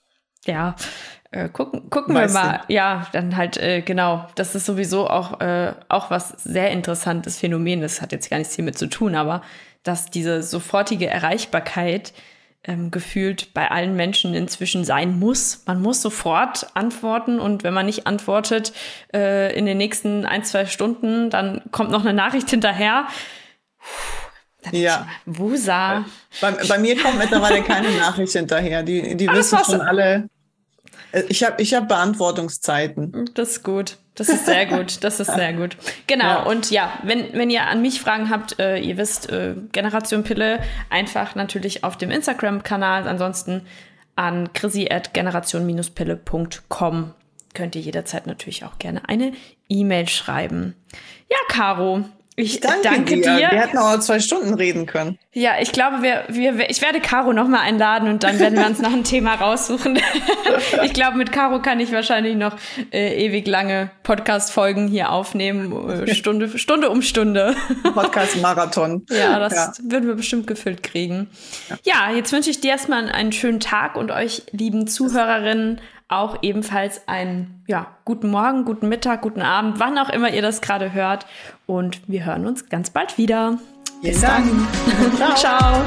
Ja, äh, gucken, gucken wir mal. Du? Ja, dann halt, äh, genau. Das ist sowieso auch, äh, auch was sehr interessantes Phänomen. Das hat jetzt gar nichts hiermit zu tun, aber dass diese sofortige Erreichbarkeit ähm, gefühlt bei allen Menschen inzwischen sein muss. Man muss sofort antworten und wenn man nicht antwortet äh, in den nächsten ein, zwei Stunden, dann kommt noch eine Nachricht hinterher. Dann ja. Wusa. Bei, bei, mir kommt mittlerweile keine Nachricht hinterher. Die, die wissen schon alle, ich habe ich hab Beantwortungszeiten. Das ist gut. Das ist sehr gut. Das ist sehr gut. Genau. Ja. Und ja, wenn, wenn ihr an mich Fragen habt, äh, ihr wisst, äh, Generation Pille, einfach natürlich auf dem Instagram-Kanal. Ansonsten an chrissy.generation-pille.com könnt ihr jederzeit natürlich auch gerne eine E-Mail schreiben. Ja, Caro, ich danke, danke dir. dir. Wir hätten auch zwei Stunden reden können. Ja, ich glaube, wir, wir, ich werde Caro nochmal einladen und dann werden wir uns noch ein Thema raussuchen. <laughs> ich glaube, mit Caro kann ich wahrscheinlich noch äh, ewig lange Podcast-Folgen hier aufnehmen, äh, Stunde, <laughs> Stunde um Stunde. Podcast-Marathon. <laughs> ja, das ja. würden wir bestimmt gefüllt kriegen. Ja, ja jetzt wünsche ich dir erstmal einen schönen Tag und euch lieben Zuhörerinnen auch ebenfalls einen ja, guten Morgen, guten Mittag, guten Abend, wann auch immer ihr das gerade hört. Und wir hören uns ganz bald wieder. Bis dann. <laughs> Ciao. Ciao.